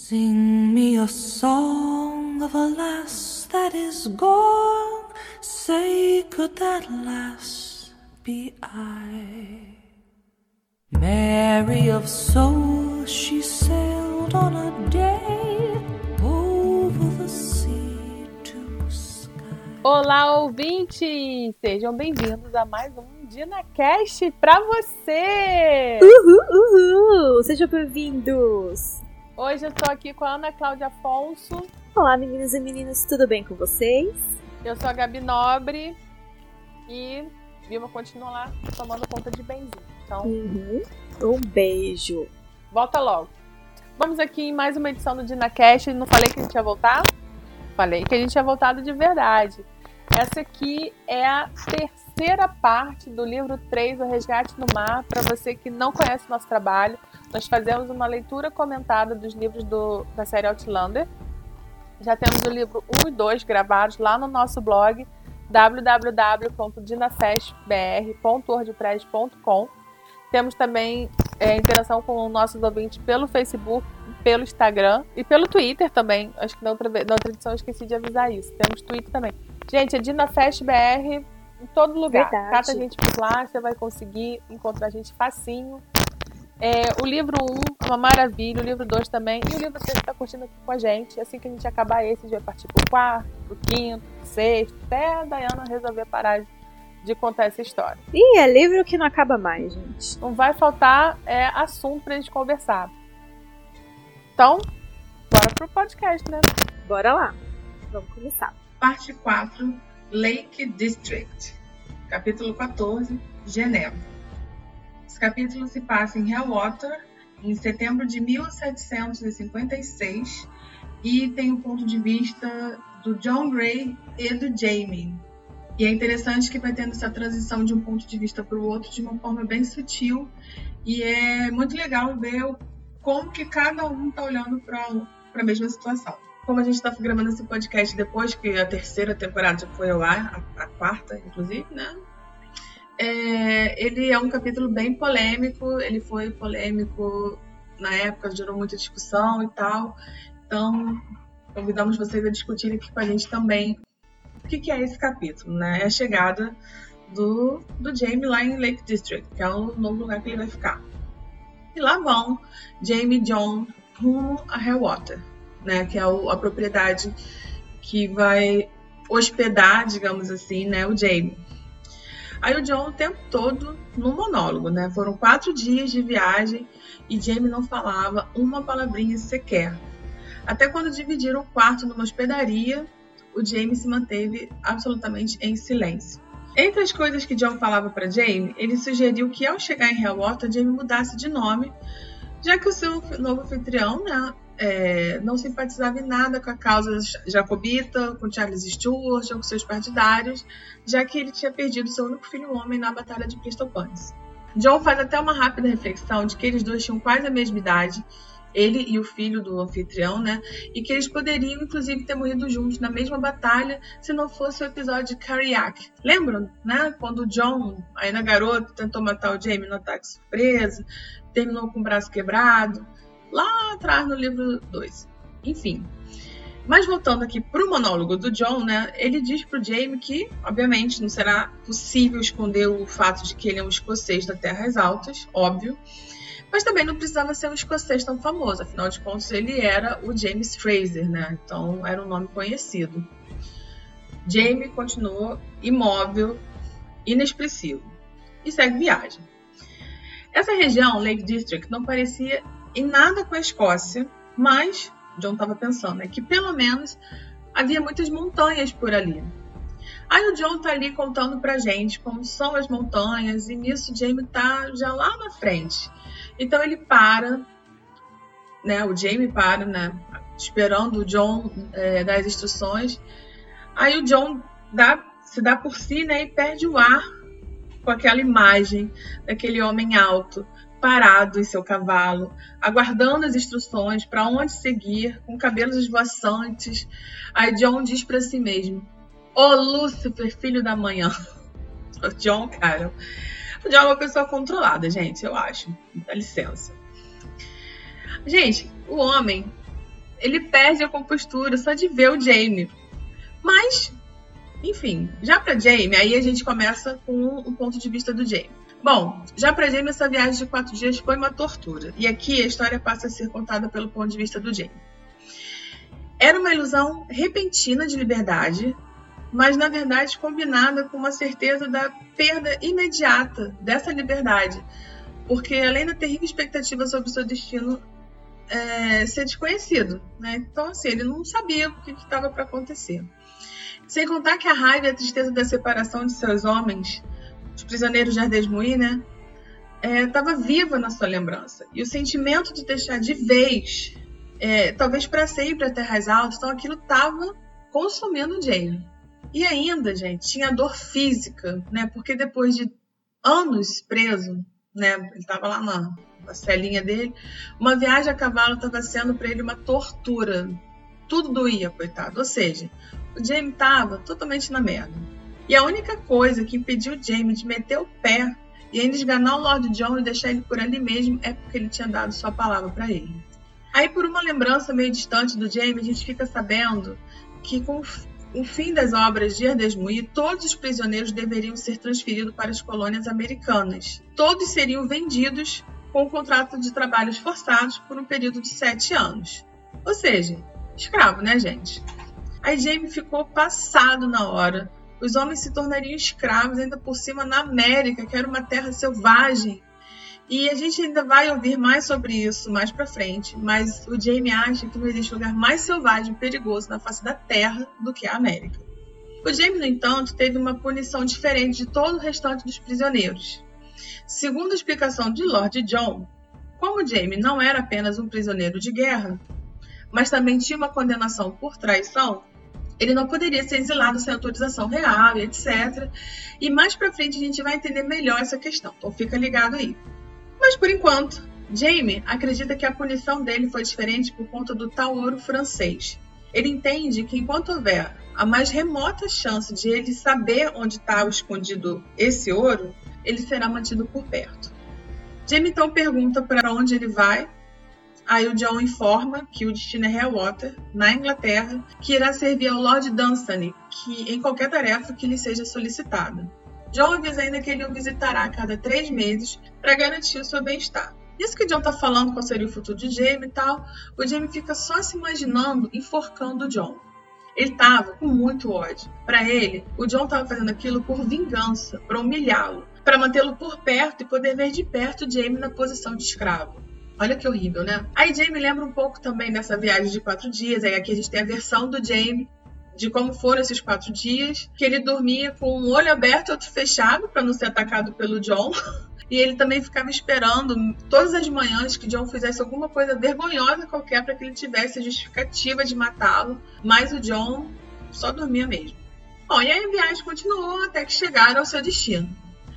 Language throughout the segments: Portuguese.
Sing me a song of a lass that is gone. Say, could that lass be I? Mary of soul, she sailed on a day over the sea to sky. Olá, ouvintes! Sejam bem-vindos a mais um DinaCast pra você! Uhul, uhul! Sejam bem-vindos! Hoje eu estou aqui com a Ana Cláudia Afonso. Olá, meninas e meninas, tudo bem com vocês? Eu sou a Gabi Nobre e Vilma continua lá tomando conta de benzinho. Então, Uhum. Um beijo. volta logo. Vamos aqui em mais uma edição do DinaCast. Não falei que a gente ia voltar? Falei que a gente ia voltado de verdade. Essa aqui é a terceira parte do livro 3, O Resgate no Mar. Para você que não conhece o nosso trabalho, nós fazemos uma leitura comentada dos livros do, da série Outlander. Já temos o livro 1 e 2 gravados lá no nosso blog www.dinafestbr.wordpress.com. Temos também é, interação com nossos ouvintes pelo Facebook, pelo Instagram e pelo Twitter também. Acho que na outra, na outra edição eu esqueci de avisar isso. Temos Twitter também. Gente, é DinaFestBR em todo lugar. Verdade. Cata a gente por lá, você vai conseguir encontrar a gente facinho. É, o livro 1 é uma maravilha, o livro 2 também. E o livro 3 está curtindo aqui com a gente. Assim que a gente acabar esse, a gente vai partir pro quarto, pro quinto, pro sexto, até a Dayana resolver parar de contar essa história. Ih, é livro que não acaba mais, gente. Não vai faltar é, assunto pra gente conversar. Então, bora pro podcast, né? Bora lá. Vamos começar. Parte 4, Lake District. Capítulo 14, Geneva. Capítulo se passa em Hellwater, em setembro de 1756, e tem o ponto de vista do John Gray e do Jamie. E é interessante que vai tendo essa transição de um ponto de vista para o outro de uma forma bem sutil, e é muito legal ver como que cada um está olhando para a mesma situação como a gente está gravando esse podcast depois que a terceira temporada já foi ao ar, a, a quarta, inclusive, né? É, ele é um capítulo bem polêmico, ele foi polêmico na época, gerou muita discussão e tal. Então, convidamos vocês a discutirem aqui com a gente também o que, que é esse capítulo, né? É a chegada do, do Jamie lá em Lake District, que é o novo lugar que ele vai ficar. E lá vão Jamie e John rumo a Hellwater né, que é o- a propriedade que vai hospedar, digamos assim, né, o Jamie. Aí o John o tempo todo no monólogo, né? Foram quatro dias de viagem e Jamie não falava uma palavrinha sequer. Até quando dividiram o quarto numa hospedaria, o Jamie se manteve absolutamente em silêncio. Entre as coisas que John falava para Jamie, ele sugeriu que ao chegar em Hellwater, Jamie mudasse de nome, já que o seu novo anfitrião, né, é, não simpatizava em nada com a causa jacobita, com Charles Stuart com seus partidários, já que ele tinha perdido seu único filho homem na Batalha de Cristopanes. John faz até uma rápida reflexão de que eles dois tinham quase a mesma idade, ele e o filho do anfitrião, né? E que eles poderiam, inclusive, ter morrido juntos na mesma batalha se não fosse o episódio de Carriac. Lembram, né? Quando o John, ainda garoto, tentou matar o Jamie no ataque surpresa, terminou com o braço quebrado lá atrás no livro 2. Enfim. Mas voltando aqui pro monólogo do John, né? Ele diz pro Jamie que, obviamente, não será possível esconder o fato de que ele é um escocês da Terras Altas, óbvio. Mas também não precisava ser um escocês tão famoso, afinal de contas ele era o James Fraser, né? Então era um nome conhecido. Jamie continuou imóvel, inexpressivo e segue viagem. Essa região, Lake District, não parecia em nada com a Escócia, mas John estava pensando né, que pelo menos havia muitas montanhas por ali. Aí o John tá ali contando pra gente como são as montanhas, e nisso Jamie tá já lá na frente. Então ele para, né? O Jamie para, né? Esperando o John é, dar as instruções. Aí o John dá, se dá por si, né? E perde o ar com aquela imagem daquele homem alto, parado em seu cavalo, aguardando as instruções para onde seguir, com cabelos esvoaçantes. Aí John diz para si mesmo: Ô Lúcifer, filho da manhã. O John, cara. O John é uma pessoa controlada, gente, eu acho. Dá licença. Gente, o homem ele perde a compostura só de ver o Jamie. Mas, enfim, já para Jamie, aí a gente começa com o ponto de vista do Jamie. Bom, já para Jamie essa viagem de quatro dias foi uma tortura. E aqui a história passa a ser contada pelo ponto de vista do Jamie. Era uma ilusão repentina de liberdade, mas na verdade combinada com uma certeza da perda imediata dessa liberdade, porque além da terrível expectativa sobre o seu destino é, ser desconhecido, né? Então assim ele não sabia o que estava para acontecer. Sem contar que a raiva e a tristeza da separação de seus homens, os prisioneiros de Ardesmoí, né? Estava é, viva na sua lembrança. E o sentimento de deixar de vez, é, talvez para sempre, a terras altas, então aquilo estava consumindo o Jamie. E ainda, gente, tinha dor física, né? Porque depois de anos preso, né? Ele estava lá na, na celinha dele. Uma viagem a cavalo estava sendo para ele uma tortura. Tudo doía, coitado. Ou seja, o Jamie estava totalmente na merda. E a única coisa que impediu Jamie de meter o pé e ainda esganar o Lord John e deixar ele por ali mesmo é porque ele tinha dado sua palavra para ele. Aí, por uma lembrança meio distante do Jamie, a gente fica sabendo que com o fim das obras de Erdesmuí, todos os prisioneiros deveriam ser transferidos para as colônias americanas. Todos seriam vendidos com um contrato de trabalhos forçados por um período de sete anos. Ou seja, escravo, né, gente? Aí Jamie ficou passado na hora. Os homens se tornariam escravos, ainda por cima na América, que era uma terra selvagem, e a gente ainda vai ouvir mais sobre isso mais para frente, mas o Jamie acha que não existe lugar mais selvagem e perigoso na face da Terra do que a América. O Jamie, no entanto, teve uma punição diferente de todo o restante dos prisioneiros. Segundo a explicação de Lord John, como Jamie não era apenas um prisioneiro de guerra, mas também tinha uma condenação por traição, ele não poderia ser exilado sem autorização real, etc. E mais para frente a gente vai entender melhor essa questão. Então fica ligado aí. Mas por enquanto, Jamie acredita que a punição dele foi diferente por conta do tal ouro francês. Ele entende que enquanto houver a mais remota chance de ele saber onde está escondido esse ouro, ele será mantido por perto. Jamie então pergunta para onde ele vai. Aí o John informa que o destino é Hellwater, na Inglaterra, que irá servir ao Lord Dunsany que, em qualquer tarefa que lhe seja solicitada. John avisa ainda que ele o visitará a cada três meses para garantir o seu bem-estar. Isso que John tá falando qual seria o futuro de Jamie e tal, o Jamie fica só se imaginando enforcando o John. Ele tava com muito ódio. Para ele, o John tava fazendo aquilo por vingança, para humilhá-lo, para mantê-lo por perto e poder ver de perto Jamie na posição de escravo. Olha que horrível, né? Aí Jamie lembra um pouco também dessa viagem de quatro dias. Aí aqui a gente tem a versão do Jamie de como foram esses quatro dias, que ele dormia com um olho aberto e outro fechado para não ser atacado pelo John. E ele também ficava esperando todas as manhãs que John fizesse alguma coisa vergonhosa qualquer para que ele tivesse a justificativa de matá-lo. Mas o John só dormia mesmo. Bom, e aí a viagem continuou até que chegaram ao seu destino.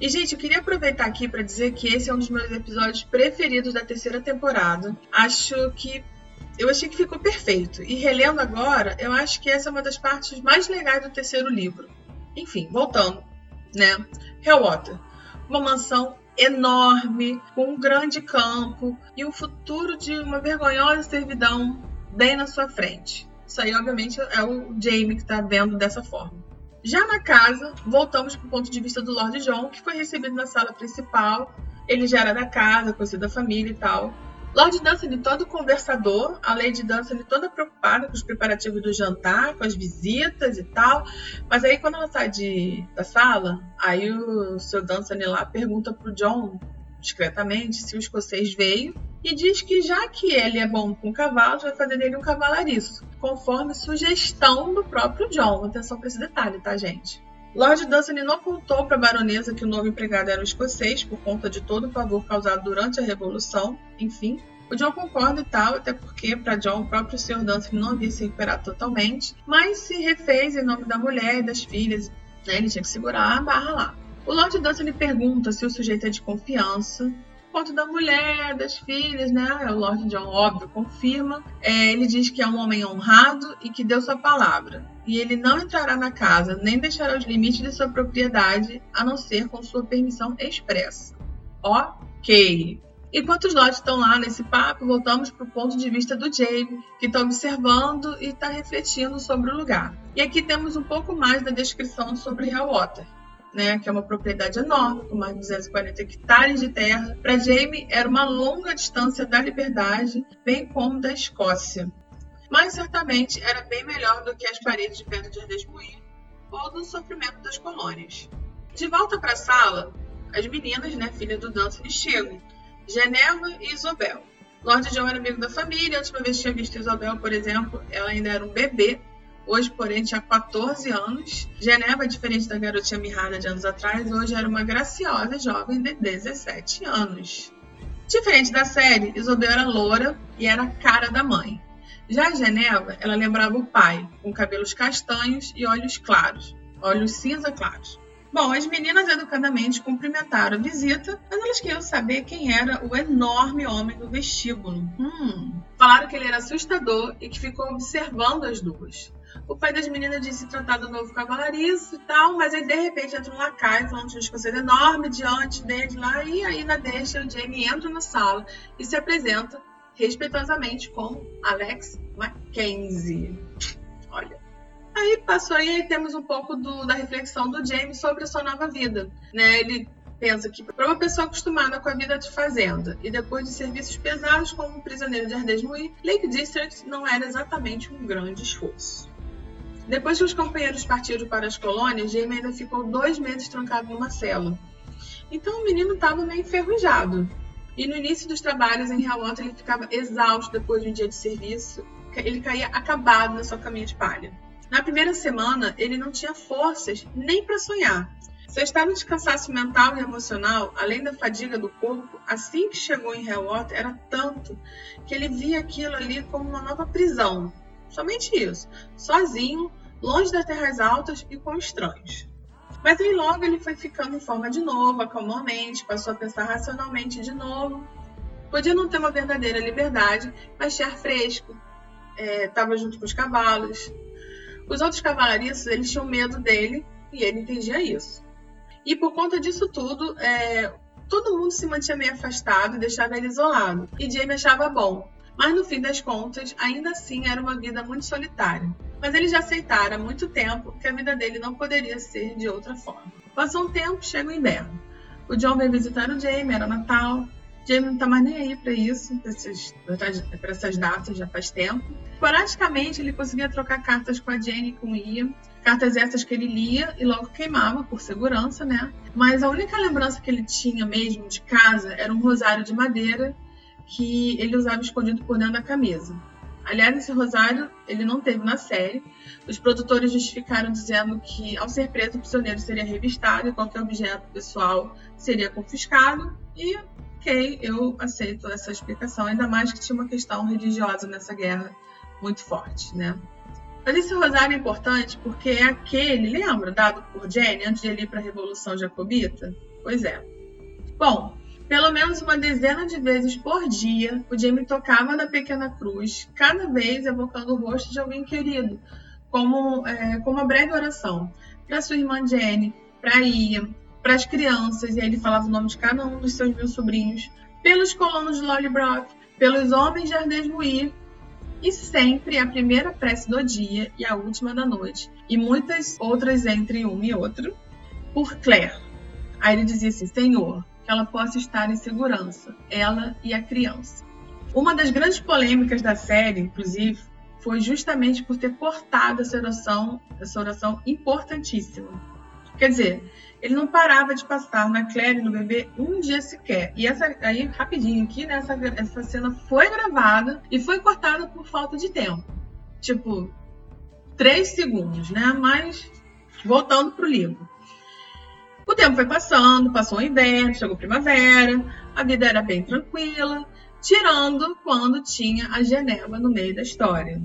E, gente, eu queria aproveitar aqui para dizer que esse é um dos meus episódios preferidos da terceira temporada. Acho que eu achei que ficou perfeito. E relendo agora, eu acho que essa é uma das partes mais legais do terceiro livro. Enfim, voltando, né? Hellwater. Uma mansão enorme, com um grande campo e um futuro de uma vergonhosa servidão bem na sua frente. Isso aí, obviamente, é o Jamie que está vendo dessa forma. Já na casa, voltamos para o ponto de vista do Lord John, que foi recebido na sala principal. Ele já era da casa, conhecido da família e tal. Lord Dunsany todo conversador, a Lady Dunsany toda preocupada com os preparativos do jantar, com as visitas e tal. Mas aí quando ela sai de, da sala, aí o seu Dunsany lá pergunta pro John, discretamente, se o escocês veio e diz que já que ele é bom com cavalos, vai fazer dele um cavalariço, conforme sugestão do próprio John. Atenção para esse detalhe, tá, gente? Lord Dunsany não contou para a baronesa que o novo empregado era um escocês por conta de todo o pavor causado durante a Revolução. Enfim, o John concorda e tal, até porque para John o próprio Sr. Dunsany não havia se recuperado totalmente, mas se refez em nome da mulher e das filhas. Né? Ele tinha que segurar a barra lá. O Lord Dunsany pergunta se o sujeito é de confiança, quanto da mulher, das filhas, né? O Lord John, óbvio, confirma. É, ele diz que é um homem honrado e que deu sua palavra. E ele não entrará na casa, nem deixará os limites de sua propriedade, a não ser com sua permissão expressa. Ok. Enquanto os Lodge estão lá nesse papo, voltamos para o ponto de vista do Jamie, que está observando e está refletindo sobre o lugar. E aqui temos um pouco mais da descrição sobre Hellwater. Né, que é uma propriedade enorme, com mais de 240 hectares de terra. Para Jamie, era uma longa distância da liberdade, bem como da Escócia. Mas certamente era bem melhor do que as paredes de pedra de Ardesmoir ou do sofrimento das colônias. De volta para a sala, as meninas, né, filha do Dunstan, chegam Geneva e Isobel. Lord John era amigo da família. A última vez que tinha visto Isobel, por exemplo, ela ainda era um bebê. Hoje, porém, tinha 14 anos. Geneva, diferente da garotinha mirrada de anos atrás, hoje era uma graciosa jovem de 17 anos. Diferente da série, Isobel era loura e era a cara da mãe. Já a Geneva, ela lembrava o pai, com cabelos castanhos e olhos claros, olhos cinza claros. Bom, as meninas educadamente cumprimentaram a visita, mas elas queriam saber quem era o enorme homem do vestíbulo. Hum. Falaram que ele era assustador e que ficou observando as duas. O pai das meninas disse tratar do novo cavalariço e tal, mas aí de repente entra um lacaio falando de uma escocesa enorme diante dele lá, e aí na deixa o Jamie entra na sala e se apresenta respeitosamente como Alex Mackenzie. Olha, Aí passou aí temos um pouco do, da reflexão do James sobre a sua nova vida. Né? Ele pensa que para uma pessoa acostumada com a vida de fazenda e depois de serviços pesados como um prisioneiro de Ardesmoir, Lake District não era exatamente um grande esforço. Depois que os companheiros partiram para as colônias, Jamie ainda ficou dois meses trancado numa cela. Então o menino estava meio enferrujado. E no início dos trabalhos em Helwater ele ficava exausto depois de um dia de serviço. Ele caía acabado na sua caminha de palha. Na primeira semana, ele não tinha forças nem para sonhar. Seu estado de cansaço mental e emocional, além da fadiga do corpo, assim que chegou em Hellwater, era tanto que ele via aquilo ali como uma nova prisão. Somente isso. Sozinho, longe das terras altas e com estranhos. Mas aí logo ele foi ficando em forma de novo, acalmou a mente, passou a pensar racionalmente de novo. Podia não ter uma verdadeira liberdade, mas tinha ar fresco, estava é, junto com os cavalos, os outros cavalariços, eles tinham medo dele e ele entendia isso. E por conta disso tudo, é, todo mundo se mantinha meio afastado e deixava ele isolado. E Jamie achava bom. Mas no fim das contas, ainda assim era uma vida muito solitária. Mas ele já aceitara há muito tempo que a vida dele não poderia ser de outra forma. Passou um tempo, chega o inverno. O John veio visitar o Jamie, era Natal. Jamie não tá mais nem aí para isso, para essas datas, já faz tempo. Esporadicamente, ele conseguia trocar cartas com a e com o Ian. Cartas essas que ele lia e logo queimava, por segurança, né? Mas a única lembrança que ele tinha mesmo de casa era um rosário de madeira que ele usava escondido por dentro da camisa. Aliás, esse rosário ele não teve na série. Os produtores justificaram dizendo que, ao ser preso, o prisioneiro seria revistado e qualquer objeto pessoal seria confiscado. E ok, eu aceito essa explicação, ainda mais que tinha uma questão religiosa nessa guerra muito forte, né? Mas esse rosário é importante porque é aquele, lembra, dado por Jenny antes de ele ir para a Revolução Jacobita? Pois é. Bom, pelo menos uma dezena de vezes por dia, o Jamie tocava na pequena cruz, cada vez evocando o rosto de alguém querido, como, é, como uma breve oração, para sua irmã Jenny, para Ian, para as crianças, e aí ele falava o nome de cada um dos seus mil sobrinhos, pelos colonos de Lollybrook, pelos homens de Ardesmoir, e sempre a primeira prece do dia e a última da noite, e muitas outras entre um e outro, por Claire. Aí ele dizia assim: Senhor, que ela possa estar em segurança, ela e a criança. Uma das grandes polêmicas da série, inclusive, foi justamente por ter cortado essa oração, essa oração importantíssima. Quer dizer, ele não parava de passar na Claire no bebê um dia sequer. E essa aí, rapidinho aqui, né? Essa, essa cena foi gravada e foi cortada por falta de tempo. Tipo, três segundos, né? Mas voltando pro livro. O tempo foi passando, passou o inverno, chegou primavera, a vida era bem tranquila, tirando quando tinha a Geneva no meio da história.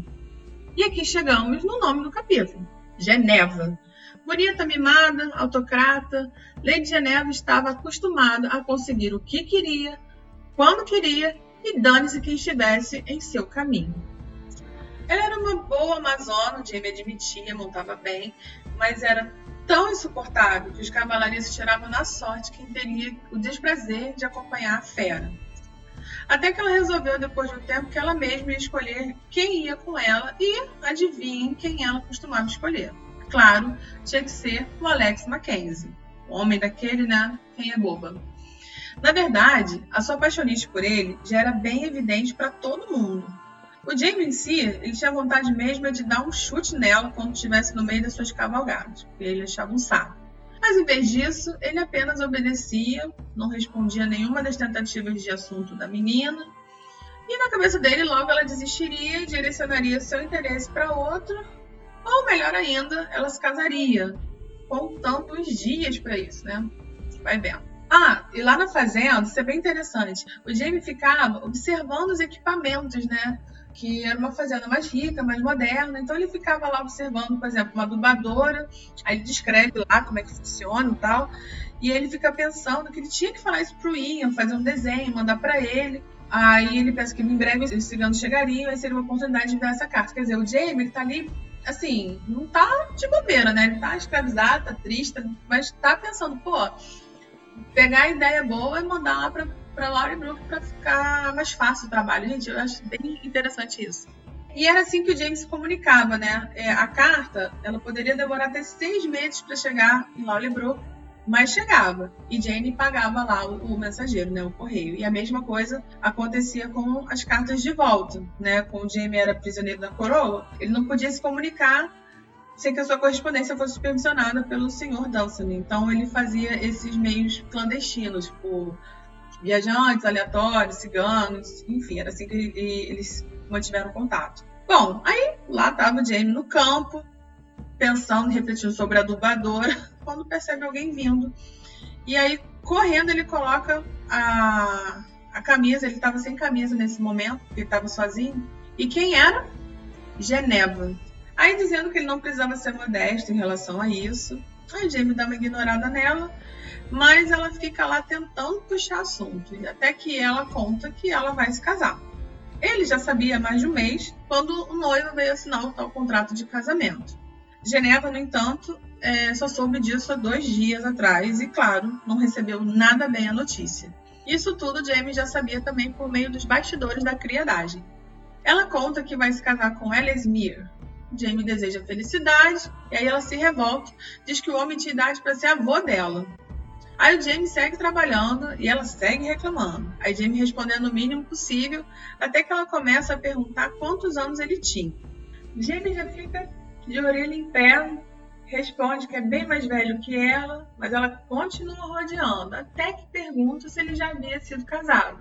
E aqui chegamos no nome do capítulo: Geneva. Bonita, mimada, autocrata, Lady Geneva estava acostumada a conseguir o que queria, quando queria e dane-se quem estivesse em seu caminho. Ela era uma boa amazona, Jamie admitia, montava bem, mas era tão insuportável que os cavalaristas tiravam na sorte quem teria o desprazer de acompanhar a fera. Até que ela resolveu, depois de um tempo, que ela mesma ia escolher quem ia com ela e adivinhem quem ela costumava escolher. Claro, tinha que ser o Alex Mackenzie. O homem daquele, né? Quem é boba. Na verdade, a sua paixonite por ele já era bem evidente para todo mundo. O Jamie em si, ele tinha vontade mesmo de dar um chute nela quando estivesse no meio das suas cavalgadas, porque ele achava um saco. Mas em vez disso, ele apenas obedecia, não respondia a nenhuma das tentativas de assunto da menina. E na cabeça dele, logo ela desistiria e direcionaria seu interesse para outro, ou melhor ainda, ela se casaria, contando os dias para isso, né? Vai vendo. Ah, e lá na fazenda, isso é bem interessante. O Jamie ficava observando os equipamentos, né? Que era uma fazenda mais rica, mais moderna. Então ele ficava lá observando, por exemplo, uma adubadora, aí ele descreve lá como é que funciona e tal. E ele fica pensando que ele tinha que falar isso pro Ian, fazer um desenho, mandar para ele. Aí ele pensa que em breve os ciganos chegariam e seria uma oportunidade de ver essa carta. Quer dizer, o Jamie ele tá ali, assim, não tá de bobeira, né? Ele tá escravizado, tá triste, mas tá pensando, pô, pegar a ideia boa e mandar lá pra para Laura Brook para ficar mais fácil o trabalho. Gente, eu acho bem interessante isso. E era assim que o James se comunicava, né? É, a carta, ela poderia demorar até seis meses para chegar em Lawley mas chegava. E Jane pagava lá o, o, mensageiro, né? O correio. E a mesma coisa acontecia com as cartas de volta, né? Como o Jamie era prisioneiro da coroa, ele não podia se comunicar sem que a sua correspondência fosse supervisionada pelo senhor Dunsany. Então ele fazia esses meios clandestinos, por viajantes aleatórios, ciganos, enfim, era assim que eles mantiveram contato. Bom, aí lá estava o Jamie no campo, pensando, refletindo sobre a adubadora, quando percebe alguém vindo. E aí, correndo, ele coloca a, a camisa, ele estava sem camisa nesse momento, porque estava sozinho. E quem era? Geneva. Aí dizendo que ele não precisava ser modesto em relação a isso. Aí Jamie dá uma ignorada nela mas ela fica lá tentando puxar assunto, até que ela conta que ela vai se casar. Ele já sabia há mais de um mês quando o noivo veio assinar o tal contrato de casamento. Geneva, no entanto, é, só soube disso há dois dias atrás e, claro, não recebeu nada bem a notícia. Isso tudo Jamie já sabia também por meio dos bastidores da criadagem. Ela conta que vai se casar com Ellesmere. Jamie deseja felicidade e aí ela se revolta, diz que o homem tinha idade para ser avô dela. Aí o Jamie segue trabalhando e ela segue reclamando. Aí Jamie respondendo o mínimo possível, até que ela começa a perguntar quantos anos ele tinha. Jamie já fica de orelha em pé, responde que é bem mais velho que ela, mas ela continua rodeando, até que pergunta se ele já havia sido casado.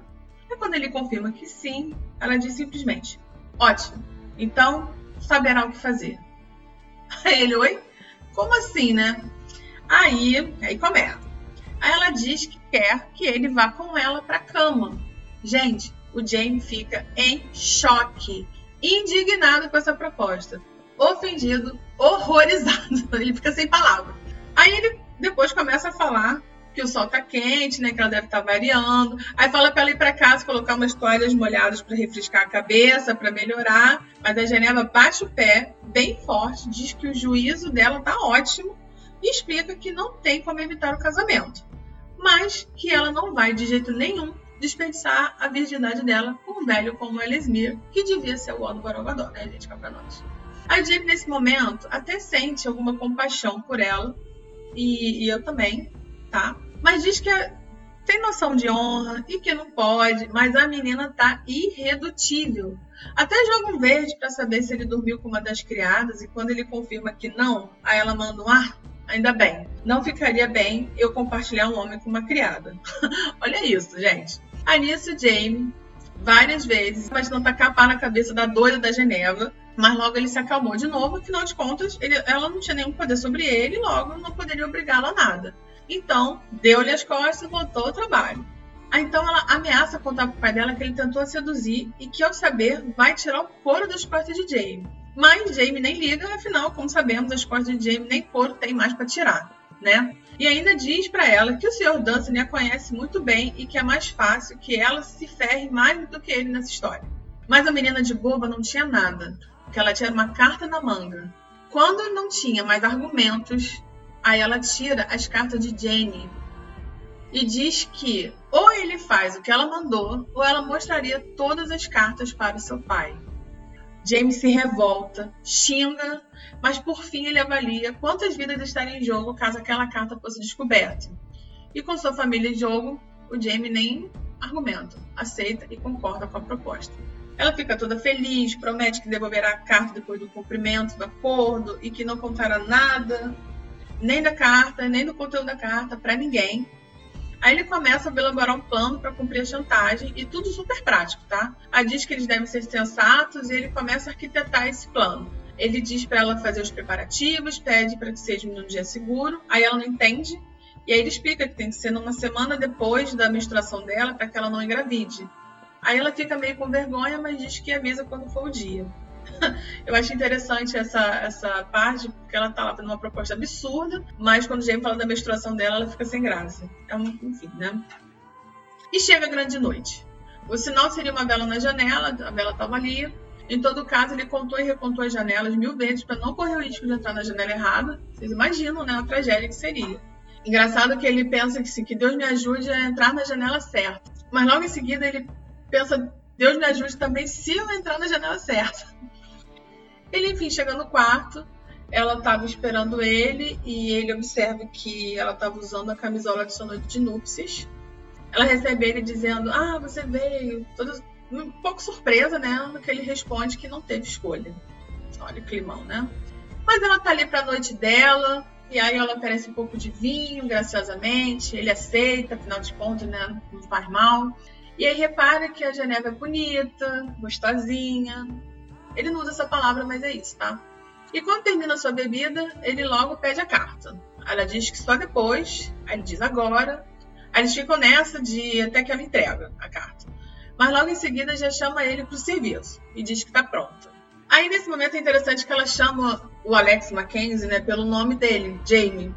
E quando ele confirma que sim, ela diz simplesmente: Ótimo, então saberá o que fazer. Aí ele, oi? Como assim, né? Aí, aí começa. Aí ela diz que quer que ele vá com ela para a cama. Gente, o Jamie fica em choque, indignado com essa proposta, ofendido, horrorizado. Ele fica sem palavras. Aí ele depois começa a falar que o sol tá quente, né? Que ela deve estar tá variando. Aí fala para ela ir para casa colocar umas toalhas molhadas para refrescar a cabeça, para melhorar. Mas a Geneva bate o pé bem forte, diz que o juízo dela tá ótimo explica que não tem como evitar o casamento mas que ela não vai de jeito nenhum desperdiçar a virgindade dela com um velho como Elesmir, que devia ser o ó do Borogodó, né, gente, cá pra nós. A Jane, nesse momento, até sente alguma compaixão por ela, e, e eu também, tá? Mas diz que é, tem noção de honra e que não pode, mas a menina tá irredutível. Até joga um verde para saber se ele dormiu com uma das criadas, e quando ele confirma que não, aí ela manda um ar Ainda bem. Não ficaria bem eu compartilhar um homem com uma criada. Olha isso, gente. A nisso, Jamie, várias vezes, mas não capar na cabeça da doida da Geneva. Mas logo ele se acalmou de novo, afinal de contas, ele, ela não tinha nenhum poder sobre ele logo não poderia obrigá-la a nada. Então, deu-lhe as costas e voltou ao trabalho. Ah, então ela ameaça contar pro pai dela que ele tentou seduzir e que, ao saber, vai tirar o couro das costas de Jamie. Mas Jamie nem liga, afinal, como sabemos, as costas de Jamie nem couro tem mais para tirar, né? E ainda diz para ela que o Sr. Dunstan a conhece muito bem e que é mais fácil que ela se ferre mais do que ele nessa história. Mas a menina de boba não tinha nada, porque ela tinha uma carta na manga. Quando não tinha mais argumentos, aí ela tira as cartas de Jane e diz que ou ele faz o que ela mandou ou ela mostraria todas as cartas para o seu pai. James se revolta, xinga, mas por fim ele avalia quantas vidas estariam em jogo caso aquela carta fosse descoberta. E com sua família em jogo, o Jamie nem argumenta, aceita e concorda com a proposta. Ela fica toda feliz, promete que devolverá a carta depois do cumprimento do acordo e que não contará nada, nem da carta, nem do conteúdo da carta para ninguém. Aí ele começa a elaborar um plano para cumprir a chantagem e tudo super prático, tá? Ela diz que eles devem ser sensatos e ele começa a arquitetar esse plano. Ele diz para ela fazer os preparativos, pede para que seja um dia seguro. Aí ela não entende e aí ele explica que tem que ser numa semana depois da menstruação dela para que ela não engravide. Aí ela fica meio com vergonha, mas diz que avisa quando for o dia. Eu acho interessante essa, essa parte, porque ela tá lá fazendo uma proposta absurda, mas quando o Jamie fala da menstruação dela, ela fica sem graça. É um, enfim, né? E chega a grande noite. O sinal seria uma vela na janela, a vela estava ali. Em todo caso, ele contou e recontou as janelas mil vezes para não correr o risco de entrar na janela errada. Vocês imaginam, né? A tragédia que seria. Engraçado que ele pensa que, que Deus me ajude a entrar na janela certa. Mas logo em seguida ele pensa, Deus me ajude também se eu entrar na janela certa. Ele, enfim, chega no quarto, ela estava esperando ele e ele observa que ela estava usando a camisola de sua noite de núpcias. Ela recebe ele dizendo: Ah, você veio. Todo, um pouco surpresa, né? No que ele responde que não teve escolha. Olha o climão, né? Mas ela tá ali para a noite dela, e aí ela oferece um pouco de vinho, graciosamente. Ele aceita, afinal de contas, né? Não faz mal. E aí repara que a Geneva é bonita, gostosinha. Ele não usa essa palavra, mas é isso, tá? E quando termina sua bebida, ele logo pede a carta. Ela diz que só depois, aí ele diz agora. Aí eles ficam nessa de até que ela entrega a carta. Mas logo em seguida já chama ele para o serviço e diz que está pronta. Aí nesse momento é interessante que ela chama o Alex Mackenzie né, pelo nome dele, Jamie.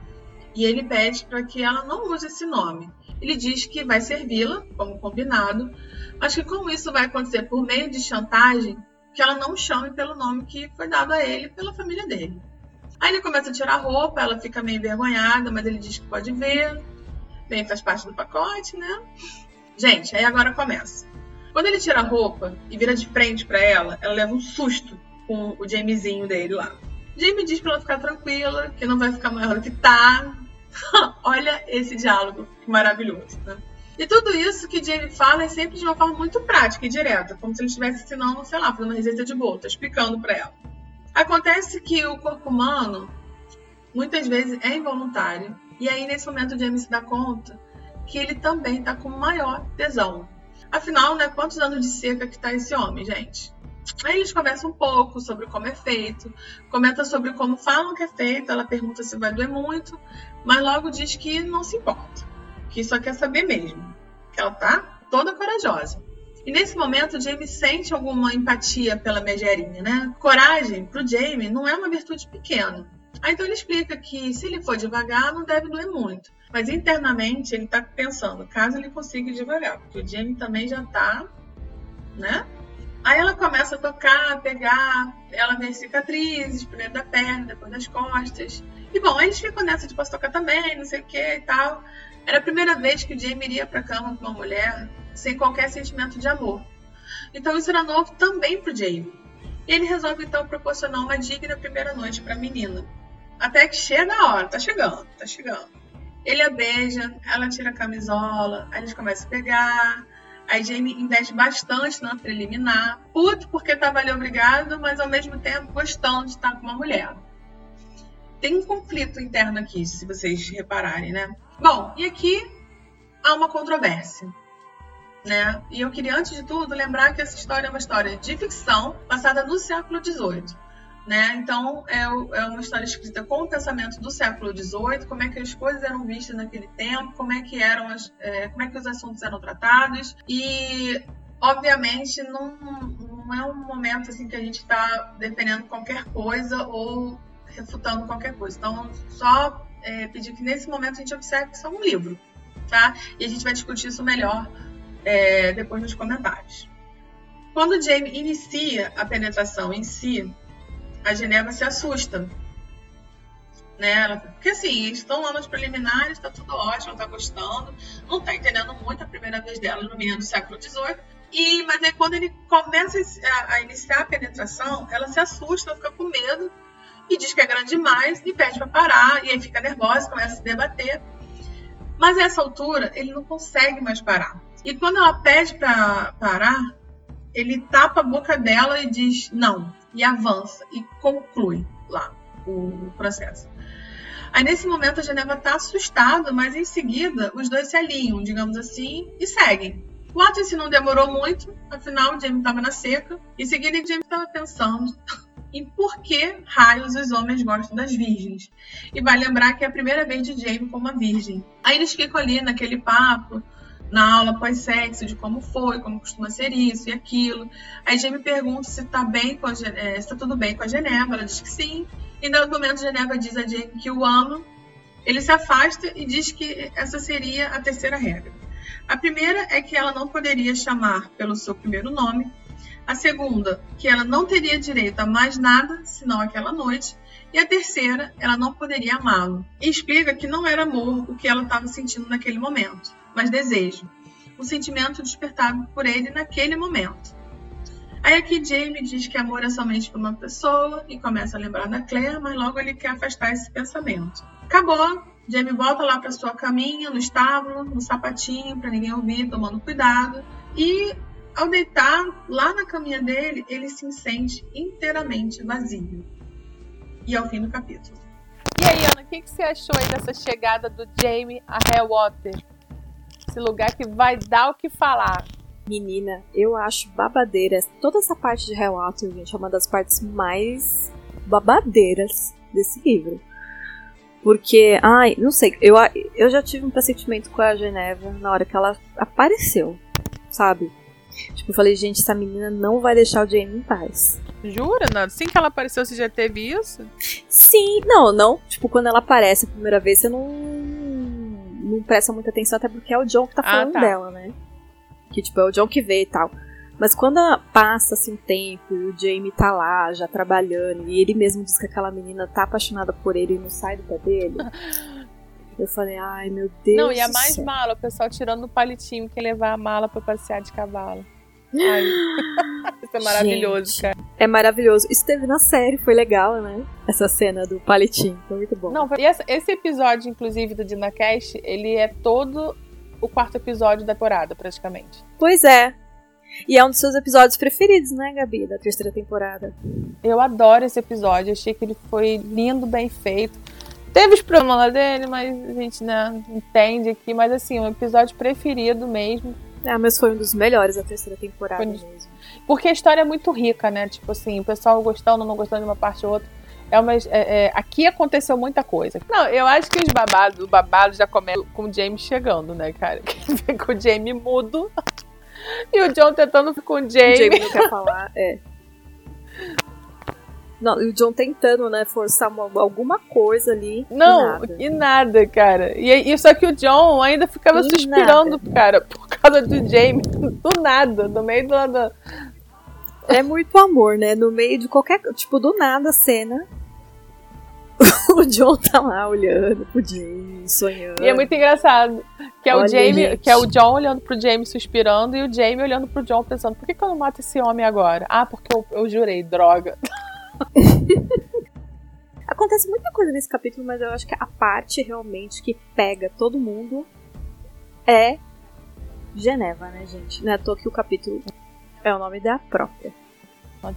E ele pede para que ela não use esse nome. Ele diz que vai servi-la, como combinado, mas que como isso vai acontecer por meio de chantagem, que ela não chame pelo nome que foi dado a ele pela família dele. Aí ele começa a tirar a roupa, ela fica meio envergonhada, mas ele diz que pode ver. Bem, faz parte do pacote, né? Gente, aí agora começa. Quando ele tira a roupa e vira de frente para ela, ela leva um susto com o Jamiezinho dele lá. Jamie diz para ela ficar tranquila, que não vai ficar maior do que tá, Olha esse diálogo maravilhoso, né? E tudo isso que Jamie fala é sempre de uma forma muito prática e direta, como se ele estivesse ensinando, sei lá, fazendo uma receita de bolo, tá explicando para ela. Acontece que o corpo humano muitas vezes é involuntário, e aí nesse momento Jamie se dá conta que ele também está com maior tesão. Afinal, né, quantos anos de seca que tá esse homem, gente? Aí eles conversam um pouco sobre como é feito, comenta sobre como falam que é feito, ela pergunta se vai doer muito, mas logo diz que não se importa, que só quer saber mesmo, que ela tá toda corajosa. E nesse momento, o Jamie sente alguma empatia pela megerinha, né? Coragem, pro Jamie, não é uma virtude pequena. Aí então ele explica que se ele for devagar, não deve doer muito. Mas internamente ele tá pensando, caso ele consiga ir devagar, porque o Jamie também já tá, né? Aí ela começa a tocar, a pegar, ela vê cicatrizes, primeiro da perna, depois das costas. E bom, eles ficam nessa de posso tocar também, não sei o que e tal. Era a primeira vez que Jamie iria pra cama com uma mulher sem qualquer sentimento de amor. Então isso era novo também pro Jamie. Ele resolve então proporcionar uma digna primeira noite para a menina. Até que chega a hora, tá chegando, tá chegando. Ele a beija, ela tira a camisola, aí eles começam a pegar, a Jamie investe bastante na preliminar, puto porque estava ali obrigado, mas ao mesmo tempo gostando de estar com uma mulher. Tem um conflito interno aqui, se vocês repararem, né? Bom, e aqui há uma controvérsia. Né? E eu queria, antes de tudo, lembrar que essa história é uma história de ficção passada no século XVIII. Né? Então, é, é, uma história escrita com o pensamento do século XVIII, como é que as coisas eram vistas naquele tempo, como é que eram as, é, como é que os assuntos eram tratados e obviamente não, não é um momento assim que a gente está defendendo qualquer coisa ou refutando qualquer coisa. Então, só é, pedir que nesse momento a gente observe que é um livro, tá? E a gente vai discutir isso melhor é, depois nos comentários. Quando o Jamie inicia a penetração em si, a Geneva se assusta. né? Porque assim, eles estão lá nos preliminares, tá tudo ótimo, tá gostando, não tá entendendo muito a primeira vez dela no menino do século XVIII. E, mas aí quando ele começa a, a iniciar a penetração, ela se assusta, fica com medo e diz que é grande demais e pede para parar, e aí fica nervosa, começa a se debater. Mas a essa altura, ele não consegue mais parar. E quando ela pede para parar, ele tapa a boca dela e diz não, e avança, e conclui lá o processo. Aí nesse momento a Geneva está assustada, mas em seguida os dois se alinham, digamos assim, e seguem. O ato em si não demorou muito, afinal o Jamie estava na seca. Em seguida o Jamie estava pensando em por que raios os homens gostam das virgens. E vai lembrar que é a primeira vez de Jamie como uma virgem. Aí eles ficam ali naquele papo, na aula pós-sexo, de como foi, como costuma ser isso e aquilo. Aí Jamie pergunta se tá bem com a, é, se tá tudo bem com a Geneva. Ela diz que sim. E no momento Geneva diz a Jamie que o ama. Ele se afasta e diz que essa seria a terceira regra. A primeira é que ela não poderia chamar pelo seu primeiro nome. A segunda, que ela não teria direito a mais nada senão aquela noite. E a terceira, ela não poderia amá-lo. E explica que não era amor o que ela estava sentindo naquele momento, mas desejo. O sentimento despertado por ele naquele momento. Aí aqui Jamie diz que amor é somente por uma pessoa e começa a lembrar da Claire, mas logo ele quer afastar esse pensamento. Acabou. Jamie volta lá para sua caminha, no estábulo, no sapatinho, para ninguém ouvir, tomando cuidado. E ao deitar lá na caminha dele, ele se sente inteiramente vazio. E é o fim do capítulo. E aí, Ana, o que, que você achou aí dessa chegada do Jamie a Hellwater? Esse lugar que vai dar o que falar. Menina, eu acho babadeira. Toda essa parte de Hellwater, gente, é uma das partes mais babadeiras desse livro. Porque, ai, não sei, eu, eu já tive um pressentimento com a Geneva na hora que ela apareceu, sabe? Tipo, eu falei, gente, essa menina não vai deixar o Jamie em paz. Jura, Nada? Assim que ela apareceu, você já teve isso? Sim, não, não. Tipo, quando ela aparece a primeira vez, você não. Não presta muita atenção, até porque é o John que tá falando ah, tá. dela, né? Que, tipo, é o John que vê e tal. Mas quando passa assim um tempo e o Jamie tá lá já trabalhando e ele mesmo diz que aquela menina tá apaixonada por ele e não sai do pé dele. eu falei, ai meu Deus. Não, e a mais céu. mala, o pessoal tirando o palitinho que levar a mala para passear de cavalo. Ai, isso é maravilhoso, Gente, cara. É maravilhoso. Isso teve na série, foi legal, né? Essa cena do palitinho, foi muito bom. Não, e esse episódio, inclusive, do DinaCast, ele é todo o quarto episódio da temporada, praticamente. Pois é. E é um dos seus episódios preferidos, né, Gabi, da terceira temporada. Eu adoro esse episódio, achei que ele foi lindo, bem feito. Teve os problemas lá dele, mas a gente né, entende aqui. Mas assim, um episódio preferido mesmo. Ah, mas foi um dos melhores da terceira temporada foi... mesmo. Porque a história é muito rica, né? Tipo assim, o pessoal gostando ou não gostando de uma parte ou outra. É uma, é, é, aqui aconteceu muita coisa. Não, eu acho que os babados, o babado já começa com o James chegando, né, cara? com o James mudo. E o John tentando com o Jamie. O Jamie não quer falar, é. Não, e o John tentando, né, forçar uma, alguma coisa ali. Não, e nada, e nada cara. E, e só que o John ainda ficava e suspirando, nada. cara, por causa do Jamie. Do nada, no meio do, do. É muito amor, né? No meio de qualquer. Tipo, do nada a cena. o John tá lá olhando pro Jamie, sonhando. E é muito engraçado. Que é Olha, o Jamie, que é o John olhando pro Jamie suspirando e o Jamie olhando pro John pensando, por que, que eu não mato esse homem agora? Ah, porque eu, eu jurei, droga. Acontece muita coisa nesse capítulo, mas eu acho que a parte realmente que pega todo mundo é Geneva, né, gente? Não é à toa que o capítulo é o nome da própria.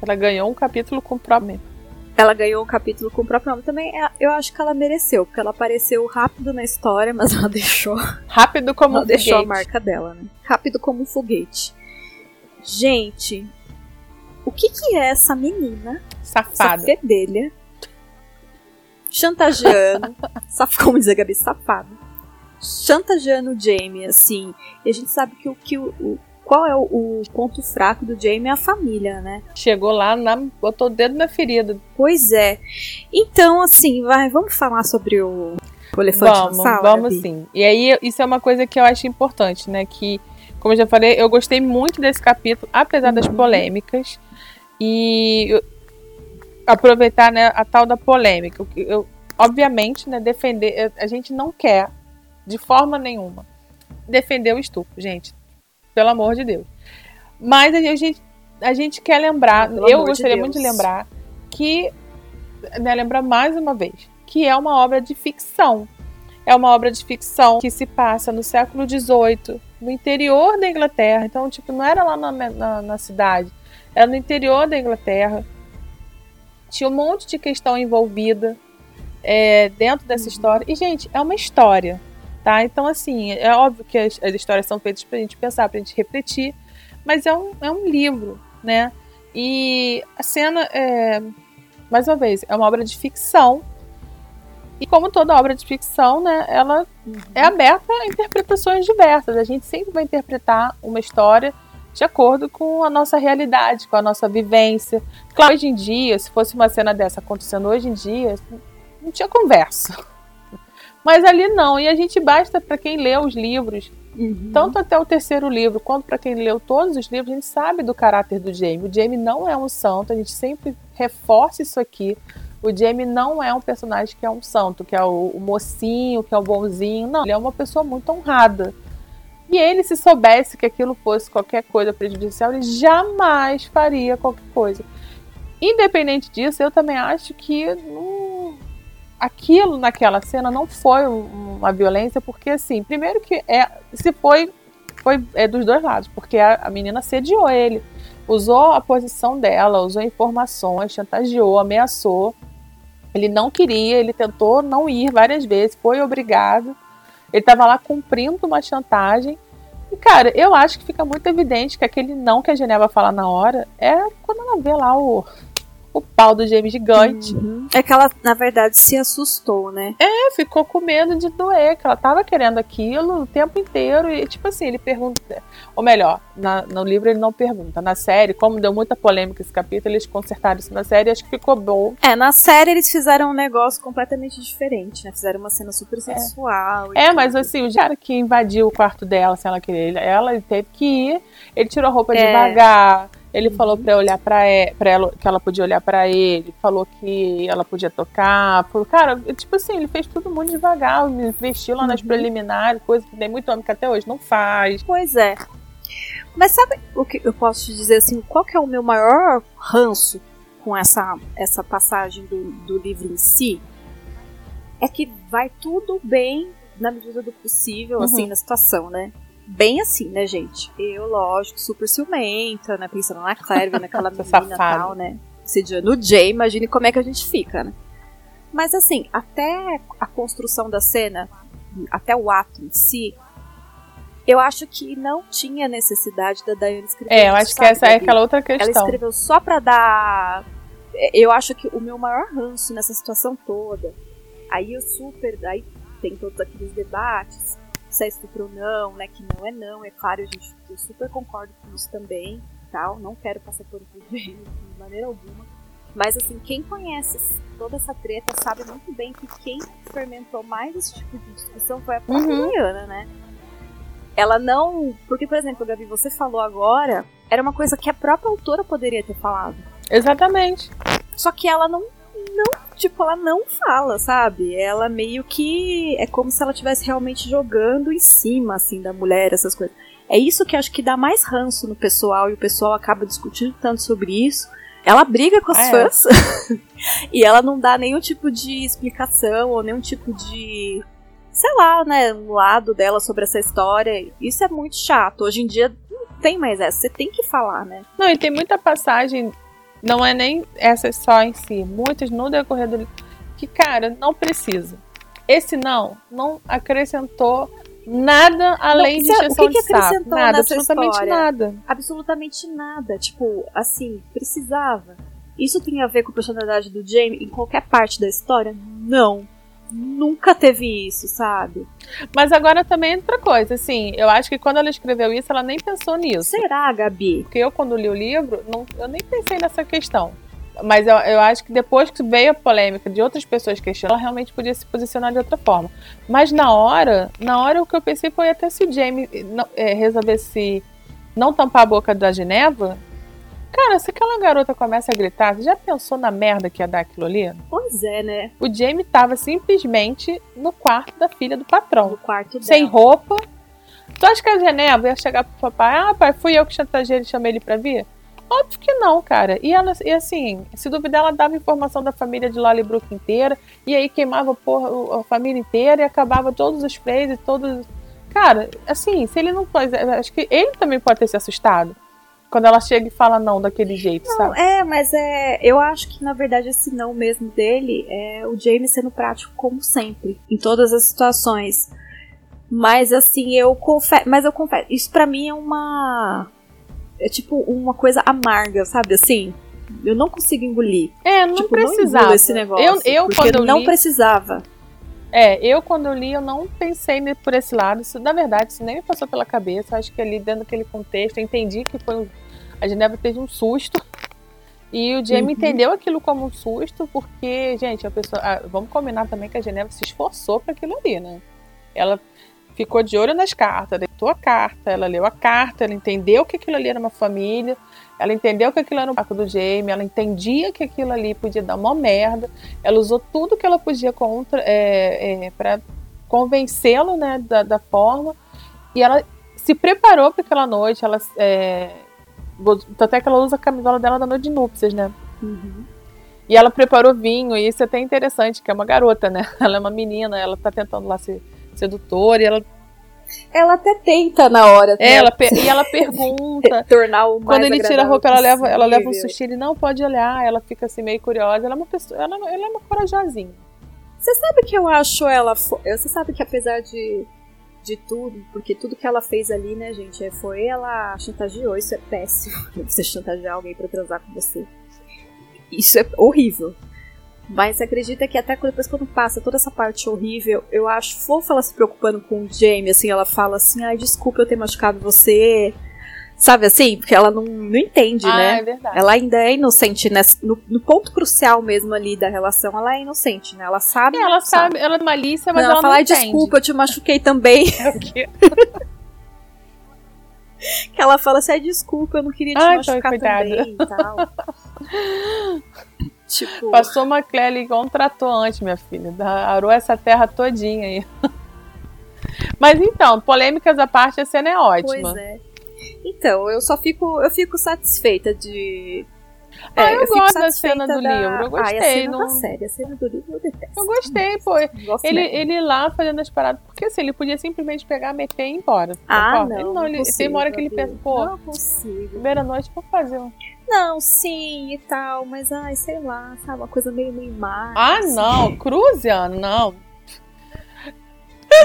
Ela ganhou um capítulo com o próprio nome. Ela ganhou um capítulo com o próprio nome também. É, eu acho que ela mereceu, porque ela apareceu rápido na história, mas ela deixou. Rápido como ela um deixou a marca dela, né? Rápido como um foguete. Gente, o que que é essa menina? Safada. Essa fedelha. Chantageando. saf, como diz a Gabi, safada. Chantageando o Jamie, assim. E a gente sabe que o que o, o qual é o, o, ponto fraco do Jamie é a família, né? Chegou lá, na, botou o dedo na ferida. Pois é. Então, assim, vai, vamos falar sobre o, o elefante vamos, sala? Vamos sim. E aí, isso é uma coisa que eu acho importante, né? Que, como eu já falei, eu gostei muito desse capítulo, apesar das uhum. polêmicas. E aproveitar né, a tal da polêmica. Eu, obviamente, né, defender. A gente não quer, de forma nenhuma, defender o estupro, gente. Pelo amor de Deus. Mas a gente, a gente quer lembrar, pelo eu gostaria de muito de lembrar, que. Né, lembrar mais uma vez, que é uma obra de ficção. É uma obra de ficção que se passa no século XVIII, no interior da Inglaterra. Então, tipo, não era lá na, na, na cidade, era no interior da Inglaterra. Tinha um monte de questão envolvida é, dentro dessa uhum. história. E, gente, é uma história, tá? Então, assim, é óbvio que as, as histórias são feitas pra gente pensar, pra gente refletir, mas é um, é um livro, né? E a cena, é, mais uma vez, é uma obra de ficção. E como toda obra de ficção, né, ela uhum. é aberta a interpretações diversas. A gente sempre vai interpretar uma história de acordo com a nossa realidade, com a nossa vivência. Claro, hoje em dia, se fosse uma cena dessa acontecendo hoje em dia, não tinha conversa. Mas ali não, e a gente basta para quem lê os livros, uhum. tanto até o terceiro livro, quanto para quem leu todos os livros, a gente sabe do caráter do Jamie. O Jamie não é um santo, a gente sempre reforça isso aqui. O Jamie não é um personagem que é um santo, que é o, o mocinho, que é o bonzinho. Não, ele é uma pessoa muito honrada. E ele, se soubesse que aquilo fosse qualquer coisa prejudicial, ele jamais faria qualquer coisa. Independente disso, eu também acho que aquilo naquela cena não foi uma violência, porque assim, primeiro que é, se foi, foi é dos dois lados, porque a, a menina sediou ele, usou a posição dela, usou informações, chantageou, ameaçou. Ele não queria, ele tentou não ir várias vezes, foi obrigado. Ele estava lá cumprindo uma chantagem. E, cara, eu acho que fica muito evidente que aquele não que a Geneva fala na hora é quando ela vê lá o, o pau do James gigante. Uhum. É que ela, na verdade, se assustou, né? É, ficou com medo de doer, que ela tava querendo aquilo o tempo inteiro. E, tipo assim, ele pergunta. Ou melhor, na, no livro ele não pergunta. Na série, como deu muita polêmica esse capítulo, eles consertaram isso na série e acho que ficou bom. É, na série eles fizeram um negócio completamente diferente, né? Fizeram uma cena super sensual. É, é mas assim, o cara que invadiu o quarto dela, se ela queria, ela teve que ir. Ele tirou a roupa é. devagar ele uhum. falou para olhar para ela, que ela podia olhar para ele, falou que ela podia tocar. Falou, cara, tipo assim, ele fez tudo muito devagar, investiu lá uhum. nas preliminares, coisa que tem muito homem que até hoje não faz. Pois é. Mas sabe o que eu posso te dizer assim? Qual que é o meu maior ranço com essa, essa passagem do, do livro em si? É que vai tudo bem na medida do possível, assim, uhum. assim, na situação, né? Bem assim, né, gente? Eu, lógico, super ciumenta, né? Pensando na Claire, vendo aquela menina e tal, né? Sediando o Jay, imagine como é que a gente fica, né? Mas assim, até a construção da cena, até o ato em si, eu acho que não tinha necessidade da Diane escrever. É, eu acho que essa é aquela outra questão. Ela escreveu só pra dar. Eu acho que o meu maior ranço nessa situação toda. Aí eu super. Aí tem todos aqueles debates se é estupro ou não, né? Que não é não, é claro, gente, eu super concordo com isso também, tal. Não quero passar por um de maneira alguma. Mas assim, quem conhece toda essa treta sabe muito bem que quem fermentou mais esse tipo de discussão foi a própria uhum. Diana, né? Ela não. Porque, por exemplo, Gabi, você falou agora, era uma coisa que a própria autora poderia ter falado. Exatamente. Só que ela não não, tipo, ela não fala, sabe? Ela meio que é como se ela estivesse realmente jogando em cima, assim, da mulher, essas coisas. É isso que acho que dá mais ranço no pessoal e o pessoal acaba discutindo tanto sobre isso. Ela briga com as ah, é. fãs é. e ela não dá nenhum tipo de explicação ou nenhum tipo de, sei lá, né, um lado dela sobre essa história. Isso é muito chato. Hoje em dia não tem mais essa, você tem que falar, né? Não, e tem muita passagem não é nem essa só em si, muitas no decorrer do que, cara, não precisa. Esse não, não acrescentou nada além não, de exceção o que, que de saco. Nada, absolutamente história? nada. Absolutamente nada. Tipo, assim, precisava. Isso tem a ver com a personalidade do Jamie em qualquer parte da história? Não nunca teve isso, sabe? Mas agora também é outra coisa, assim, eu acho que quando ela escreveu isso, ela nem pensou nisso. Será, Gabi? Porque eu, quando li o livro, não, eu nem pensei nessa questão. Mas eu, eu acho que depois que veio a polêmica de outras pessoas questionando, ela realmente podia se posicionar de outra forma. Mas na hora, na hora o que eu pensei foi até se o Jamie não, é, resolvesse não tampar a boca da Geneva, Cara, se aquela garota começa a gritar, você já pensou na merda que ia dar aquilo ali? Pois é, né? O Jamie tava simplesmente no quarto da filha do patrão. No quarto dela. Sem roupa. Tu acha que a Geneva ia chegar pro papai? Ah, pai, fui eu que chantageei ele e chamei ele pra vir? Óbvio que não, cara. E, ela, e assim, se duvidar, ela dava informação da família de Lallybrook inteira. E aí queimava porra, a família inteira e acabava todos os plays e todos. Cara, assim, se ele não faz. Acho que ele também pode ter se assustado. Quando ela chega e fala não daquele jeito, Não, sabe? é, mas é. Eu acho que na verdade esse não mesmo dele é o James sendo prático como sempre, em todas as situações. Mas assim, eu confesso. Mas eu confesso, isso pra mim é uma. É tipo uma coisa amarga, sabe assim? Eu não consigo engolir. É, não tipo, não precisava. engulo esse negócio. eu, eu quando eu não li, precisava. É, eu quando eu li, eu não pensei por esse lado. Isso, na verdade, isso nem me passou pela cabeça. Acho que ali, dentro daquele contexto, eu entendi que foi um- a Geneva teve um susto. E o Jamie Uhum. entendeu aquilo como um susto, porque, gente, a pessoa. ah, vamos combinar também que a Geneva se esforçou para aquilo ali, né? Ela ficou de olho nas cartas, deitou a carta, ela leu a carta, ela entendeu que aquilo ali era uma família, ela entendeu que aquilo era um barco do Jamie, ela entendia que aquilo ali podia dar uma merda, ela usou tudo que ela podia contra é, para convencê-lo né, da, da forma, e ela se preparou para aquela noite, ela é, até que ela usa a camisola dela da noite de núpcias, né? Uhum. E ela preparou vinho, e isso é até interessante, que é uma garota, né? Ela é uma menina, ela tá tentando lá ser sedutora, e ela, Ela até tenta na hora. é, ela per- e ela pergunta. tornar o mais Quando ele tira a roupa, ela leva, ela leva um sushi, ele não pode olhar, ela fica assim meio curiosa. Ela é uma pessoa, ela, ela é uma corajosinha. Você sabe que eu acho ela. Você sabe que apesar de, de tudo, porque tudo que ela fez ali, né, gente, é- foi ela chantageou. Isso é péssimo. Você chantagear alguém pra transar com você. Isso é horrível. Mas acredita que até depois quando passa toda essa parte horrível, eu acho fofa ela se preocupando com o Jamie, assim, ela fala assim, ai, desculpa eu ter machucado você. Sabe assim? Porque ela não, não entende, ah, né? é verdade. Ela ainda é inocente nessa, no, no ponto crucial mesmo ali da relação, ela é inocente, né? Ela sabe. É, ela sabe, ela é malícia, mas Não, ela ela fala, não "Ai, entende. desculpa, eu te machuquei também. É o quê? que ela fala assim, "Ai, desculpa, eu não queria te Ai, machucar também e tal. tipo, Passou uma Clélia igual um trator antes, minha filha. Arou essa terra todinha aí. Mas então, polêmicas à parte, a cena é ótima. pois é. Então, eu só fico, eu fico satisfeita de. Ah, É, eu fico gosto da cena do livro, eu Ai, a gostei, cena não- da série, a cena do livro eu detesto. Eu gostei, pô. Não gosto Ele, mesmo. ele lá fazendo as paradas. Porque assim, ele podia simplesmente pegar, meter e ir embora. Ah, não, Ele não, ele, consigo, tem uma hora que ele pensa, pô, Não consigo. primeira noite vou fazer um. Não, sim e tal, mas ai, sei lá, sabe, uma coisa meio Neymar. Ah, assim. não, Cruzian, não.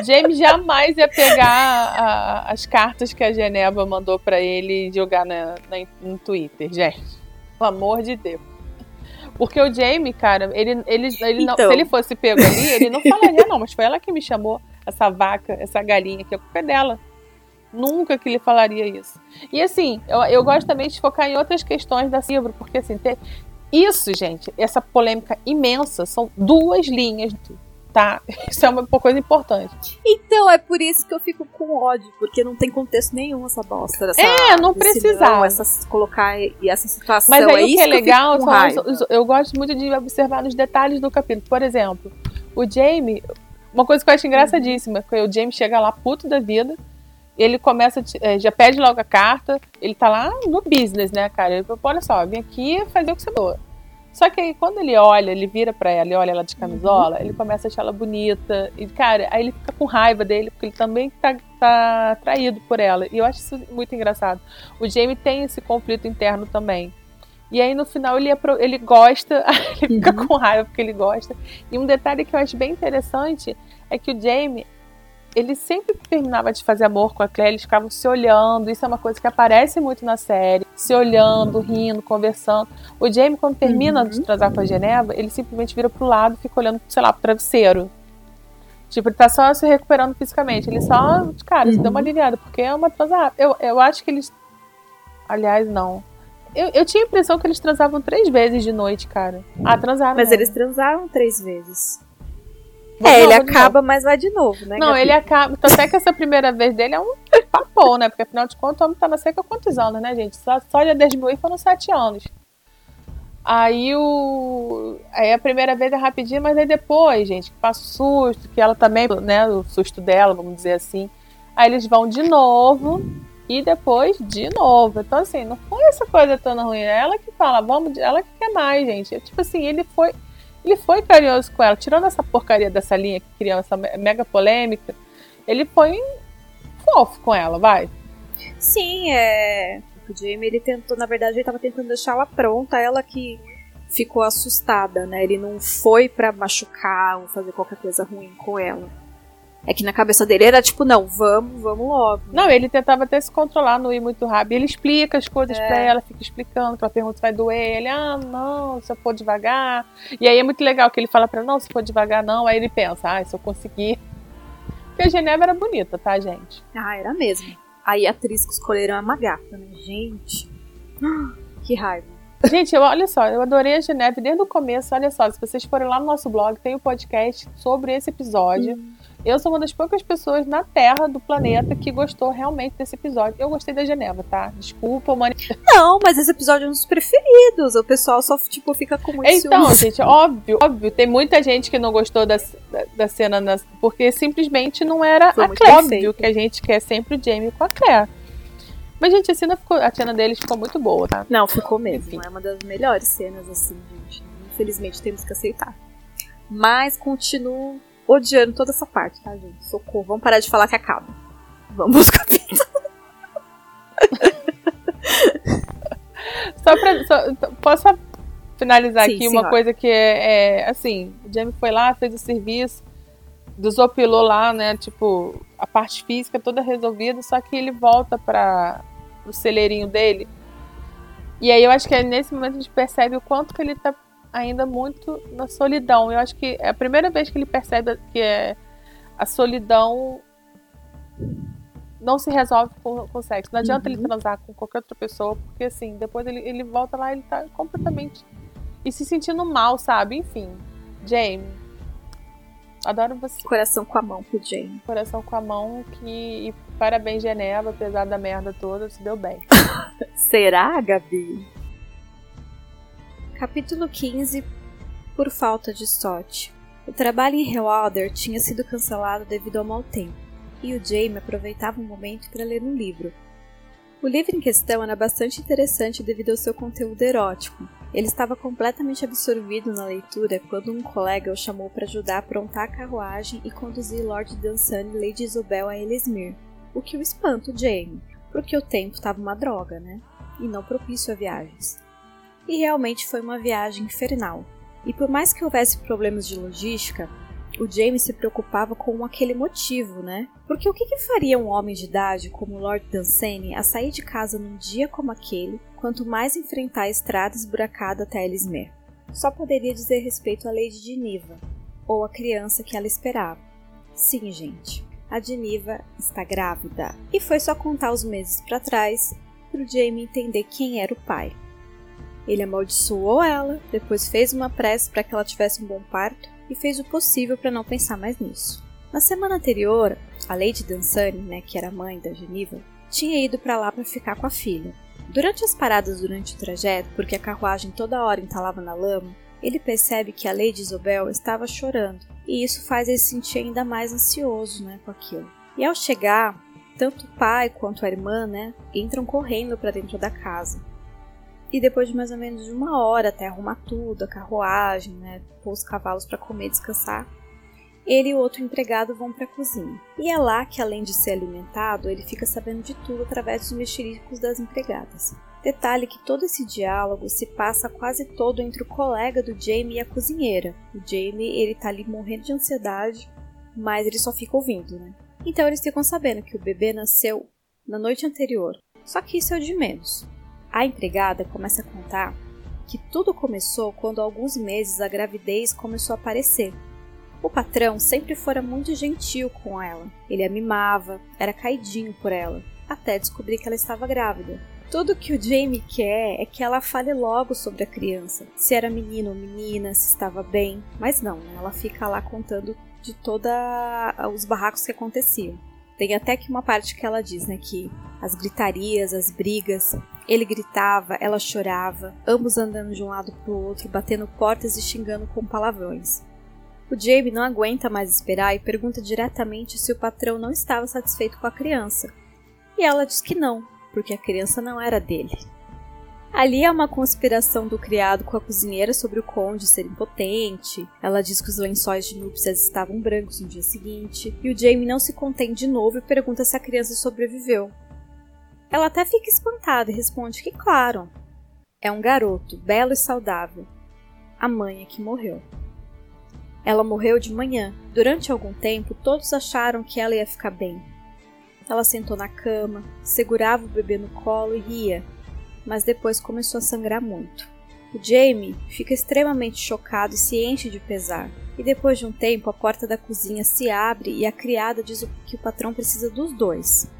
James jamais ia pegar a- as cartas que a Geneva mandou pra ele jogar na, na- no Twitter, gente. Pelo amor de Deus. Porque o Jamie, cara, ele, ele, ele não, Então. se ele fosse pego ali, ele não falaria, não, mas foi ela que me chamou, essa vaca, essa galinha aqui, a culpa é dela. Nunca que ele falaria isso. E assim, eu, eu gosto também de focar em outras questões da livro, porque assim, ter, isso, gente, essa polêmica imensa, são duas linhas, tá? Isso é uma coisa importante. Então, é por isso que eu fico com ódio, porque não tem contexto nenhum essa bosta. Essa, É, não precisava. não, essa, colocar e essa situação. Mas aí é o que é eu legal, raiva. os- os- eu gosto muito de observar nos detalhes do capítulo. Por exemplo, o Jamie, uma coisa que eu acho engraçadíssima, que o Jamie chega lá puto da vida, ele começa, eh, já pede logo a carta, ele tá lá no business, né, cara? Ele fala, olha só, eu vim aqui fazer o que você mandou. Só que aí quando ele olha, ele vira pra ela e olha ela de camisola, ele começa a achar ela bonita. E, cara, aí ele fica com raiva dele, porque ele também tá, tá atraído por ela. E eu acho isso muito engraçado. O Jamie tem esse conflito interno também. E aí no final ele, apro- ele gosta, ele fica Uhum. com raiva porque ele gosta. E um detalhe que eu acho bem interessante é que o Jamie, ele sempre terminava de fazer amor com a Claire, eles ficavam se olhando. Isso é uma coisa que aparece muito na série. Se olhando, rindo, conversando. O Jamie, quando termina Uhum. de transar com a Geneva, ele simplesmente vira pro lado e fica olhando, sei lá, pro travesseiro. Tipo, ele tá só se recuperando fisicamente. Ele só, cara, se deu uma Uhum. aliviada, porque é uma transar. Eu, eu acho que eles. Aliás, não. Eu, eu tinha a impressão que eles transavam três vezes de noite, cara. Ah, transaram. Mas eles transaram três vezes. Vou é, ele acaba, mas vai de novo, né? Não, Gabi? ele acaba. Tanto é que essa primeira vez dele é um papo né? Porque afinal de contas o homem tá na seca há quantos anos, né, gente? Só, só de desmoir foram sete anos. Aí o. Aí a primeira vez é rapidinho, mas aí depois, gente, que passa o susto, que ela também, né? O susto dela, vamos dizer assim. Aí eles vão de novo e depois de novo. Então, assim, não foi essa coisa tão ruim. É ela que fala, vamos, ela que quer mais, gente. Tipo assim, ele foi. Ele foi carinhoso com ela, tirando essa porcaria dessa linha que criou essa mega polêmica, ele foi fofo com ela, vai. Sim, é. O Jamie, ele tentou, na verdade, ele tava tentando deixar ela pronta, ela que ficou assustada, né? Ele não foi para machucar ou fazer qualquer coisa ruim com ela. É que na cabeça dele era tipo, não, vamos, vamos logo. Não, ele tentava até se controlar, não ir muito rápido. Ele explica as coisas é. pra ela, fica explicando, que ela pergunta se vai doer. Ele, ah, não, se eu for devagar. E aí é muito legal que ele fala pra ela, não, se for devagar, não. Aí ele pensa, ah, se eu conseguir. Porque a Geneva era bonita, tá, gente? Ah, era mesmo. Aí a atriz que escolheram a Magata, né? Gente. Que raiva. Gente, eu, olha só, eu adorei a Geneve desde o começo. Olha só, se vocês forem lá no nosso blog, tem o um podcast sobre esse episódio. Hum. Eu sou uma das poucas pessoas na Terra do planeta que gostou realmente desse episódio. Eu gostei da Geneva, tá? Desculpa, mano. Não, mas esse episódio é um dos preferidos. O pessoal só, tipo, fica com muito Então, ciúmes. gente, óbvio, óbvio. Tem muita gente que não gostou da, da, da cena, nas, porque simplesmente não era Foi a Claire. Óbvio que a gente quer sempre o Jamie com a Claire. Mas, gente, a cena, ficou, a cena deles ficou muito boa, tá? Não, ficou mesmo. Enfim. É uma das melhores cenas, assim, gente. Infelizmente temos que aceitar. Mas continuo odiando toda essa parte, tá, gente? Socorro. Vamos parar de falar que acaba. Vamos capítulo. só pra. Só, posso finalizar Sim, aqui senhora. uma coisa que é, é, assim, o Jamie foi lá, fez o serviço, desopilou lá, né? Tipo, a parte física toda resolvida, só que ele volta para o celeirinho dele. E aí eu acho que é nesse momento a gente percebe o quanto que ele tá ainda muito na solidão. Eu acho que é a primeira vez que ele percebe que é a solidão não se resolve com, com sexo. Não adianta uhum. ele transar com qualquer outra pessoa, porque assim, depois ele, ele volta lá ele tá completamente. e se sentindo mal, sabe? Enfim. Jamie. Adoro você. Coração com a mão pro Jamie. Coração com a mão que. E parabéns, Geneva, apesar da merda toda, se deu bem. Será, Gabi? Capítulo 15 Por falta de sorte. O trabalho em Hellwater tinha sido cancelado devido ao mau tempo, e o Jamie aproveitava o momento para ler um livro. O livro em questão era bastante interessante devido ao seu conteúdo erótico. Ele estava completamente absorvido na leitura quando um colega o chamou para ajudar a aprontar a carruagem e conduzir Lord Dunsany e Lady Isabel a Ellesmere, o que o espanta o Jamie, porque o tempo estava uma droga, né? E não propício a viagens e realmente foi uma viagem infernal. E por mais que houvesse problemas de logística, o James se preocupava com aquele motivo, né? Porque o que, que, faria um homem de idade como Lord Dunsany a sair de casa num dia como aquele, quanto mais enfrentar a estrada esburacada até Ellesmere? Só poderia dizer respeito à Lady Geneva, ou à criança que ela esperava. Sim, gente, a Geneva está grávida. E foi só contar os meses para trás para o Jamie entender quem era o pai. Ele amaldiçoou ela, depois fez uma prece para que ela tivesse um bom parto e fez o possível para não pensar mais nisso. Na semana anterior, a Lady Dansani, né, que era mãe da Geniva, tinha ido para lá para ficar com a filha. Durante as paradas durante o trajeto, porque a carruagem toda hora entalava na lama, ele percebe que a Lady Isabel estava chorando, e isso faz ele se sentir ainda mais ansioso, né, com aquilo. E ao chegar, tanto o pai quanto a irmã, né, entram correndo para dentro da casa. E depois de mais ou menos uma hora até arrumar tudo, a carruagem, né, pôr os cavalos para comer e descansar, ele e o outro empregado vão para a cozinha. E é lá que, além de ser alimentado, ele fica sabendo de tudo através dos mexericos das empregadas. Detalhe que todo esse diálogo se passa quase todo entre o colega do Jamie e a cozinheira. O Jamie, ele tá ali morrendo de ansiedade, mas ele só fica ouvindo, né? Então eles ficam sabendo que o bebê nasceu na noite anterior. Só que isso é o de menos. A empregada começa a contar que tudo começou quando há alguns meses a gravidez começou a aparecer. O patrão sempre fora muito gentil com ela. Ele a mimava, era caidinho por ela, até descobrir que ela estava grávida. Tudo que o Jamie quer é que ela fale logo sobre a criança, se era menino ou menina, se estava bem, mas não, né? ela fica lá contando de todos os barracos que aconteciam. Tem até que uma parte que ela diz, né, que as gritarias, as brigas, ele gritava, ela chorava, ambos andando de um lado para o outro, batendo portas e xingando com palavrões. O Jamie não aguenta mais esperar e pergunta diretamente se o patrão não estava satisfeito com a criança. E ela diz que não, porque a criança não era dele. Ali é uma conspiração do criado com a cozinheira sobre o conde ser impotente. Ela diz que os lençóis de núpcias estavam brancos no dia seguinte. E o Jamie não se contém de novo e pergunta se a criança sobreviveu. Ela até fica espantada e responde que, claro, é um garoto, belo e saudável. A mãe é que morreu. Ela morreu de manhã. Durante algum tempo, todos acharam que ela ia ficar bem. Ela sentou na cama, segurava o bebê no colo e ria, mas depois começou a sangrar muito. O Jamie fica extremamente chocado e se enche de pesar. E depois de um tempo, a porta da cozinha se abre e a criada diz que o patrão precisa dos dois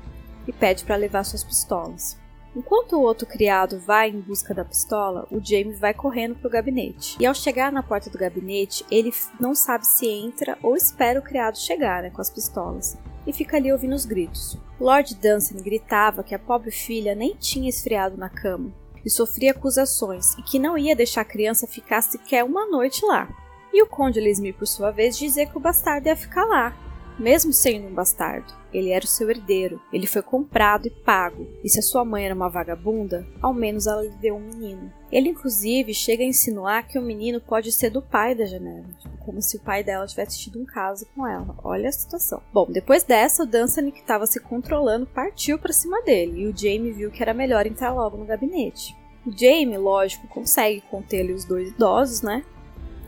e pede para levar suas pistolas. Enquanto o outro criado vai em busca da pistola, o Jamie vai correndo para o gabinete. E ao chegar na porta do gabinete, ele não sabe se entra ou espera o criado chegar né, com as pistolas e fica ali ouvindo os gritos. Lord Dunstan gritava que a pobre filha nem tinha esfriado na cama e sofria acusações e que não ia deixar a criança ficar sequer uma noite lá. E o Conde Lismir, por sua vez, dizia que o bastardo ia ficar lá, mesmo sendo um bastardo, ele era o seu herdeiro, ele foi comprado e pago, e se a sua mãe era uma vagabunda, ao menos ela lhe deu um menino. Ele, inclusive, chega a insinuar que o menino pode ser do pai da Geneva, tipo, como se o pai dela tivesse tido um caso com ela. Olha a situação. Bom, depois dessa, o Dunsany, que estava se controlando, partiu para cima dele, e o Jamie viu que era melhor entrar logo no gabinete. O Jamie, lógico, consegue conter os dois idosos, né?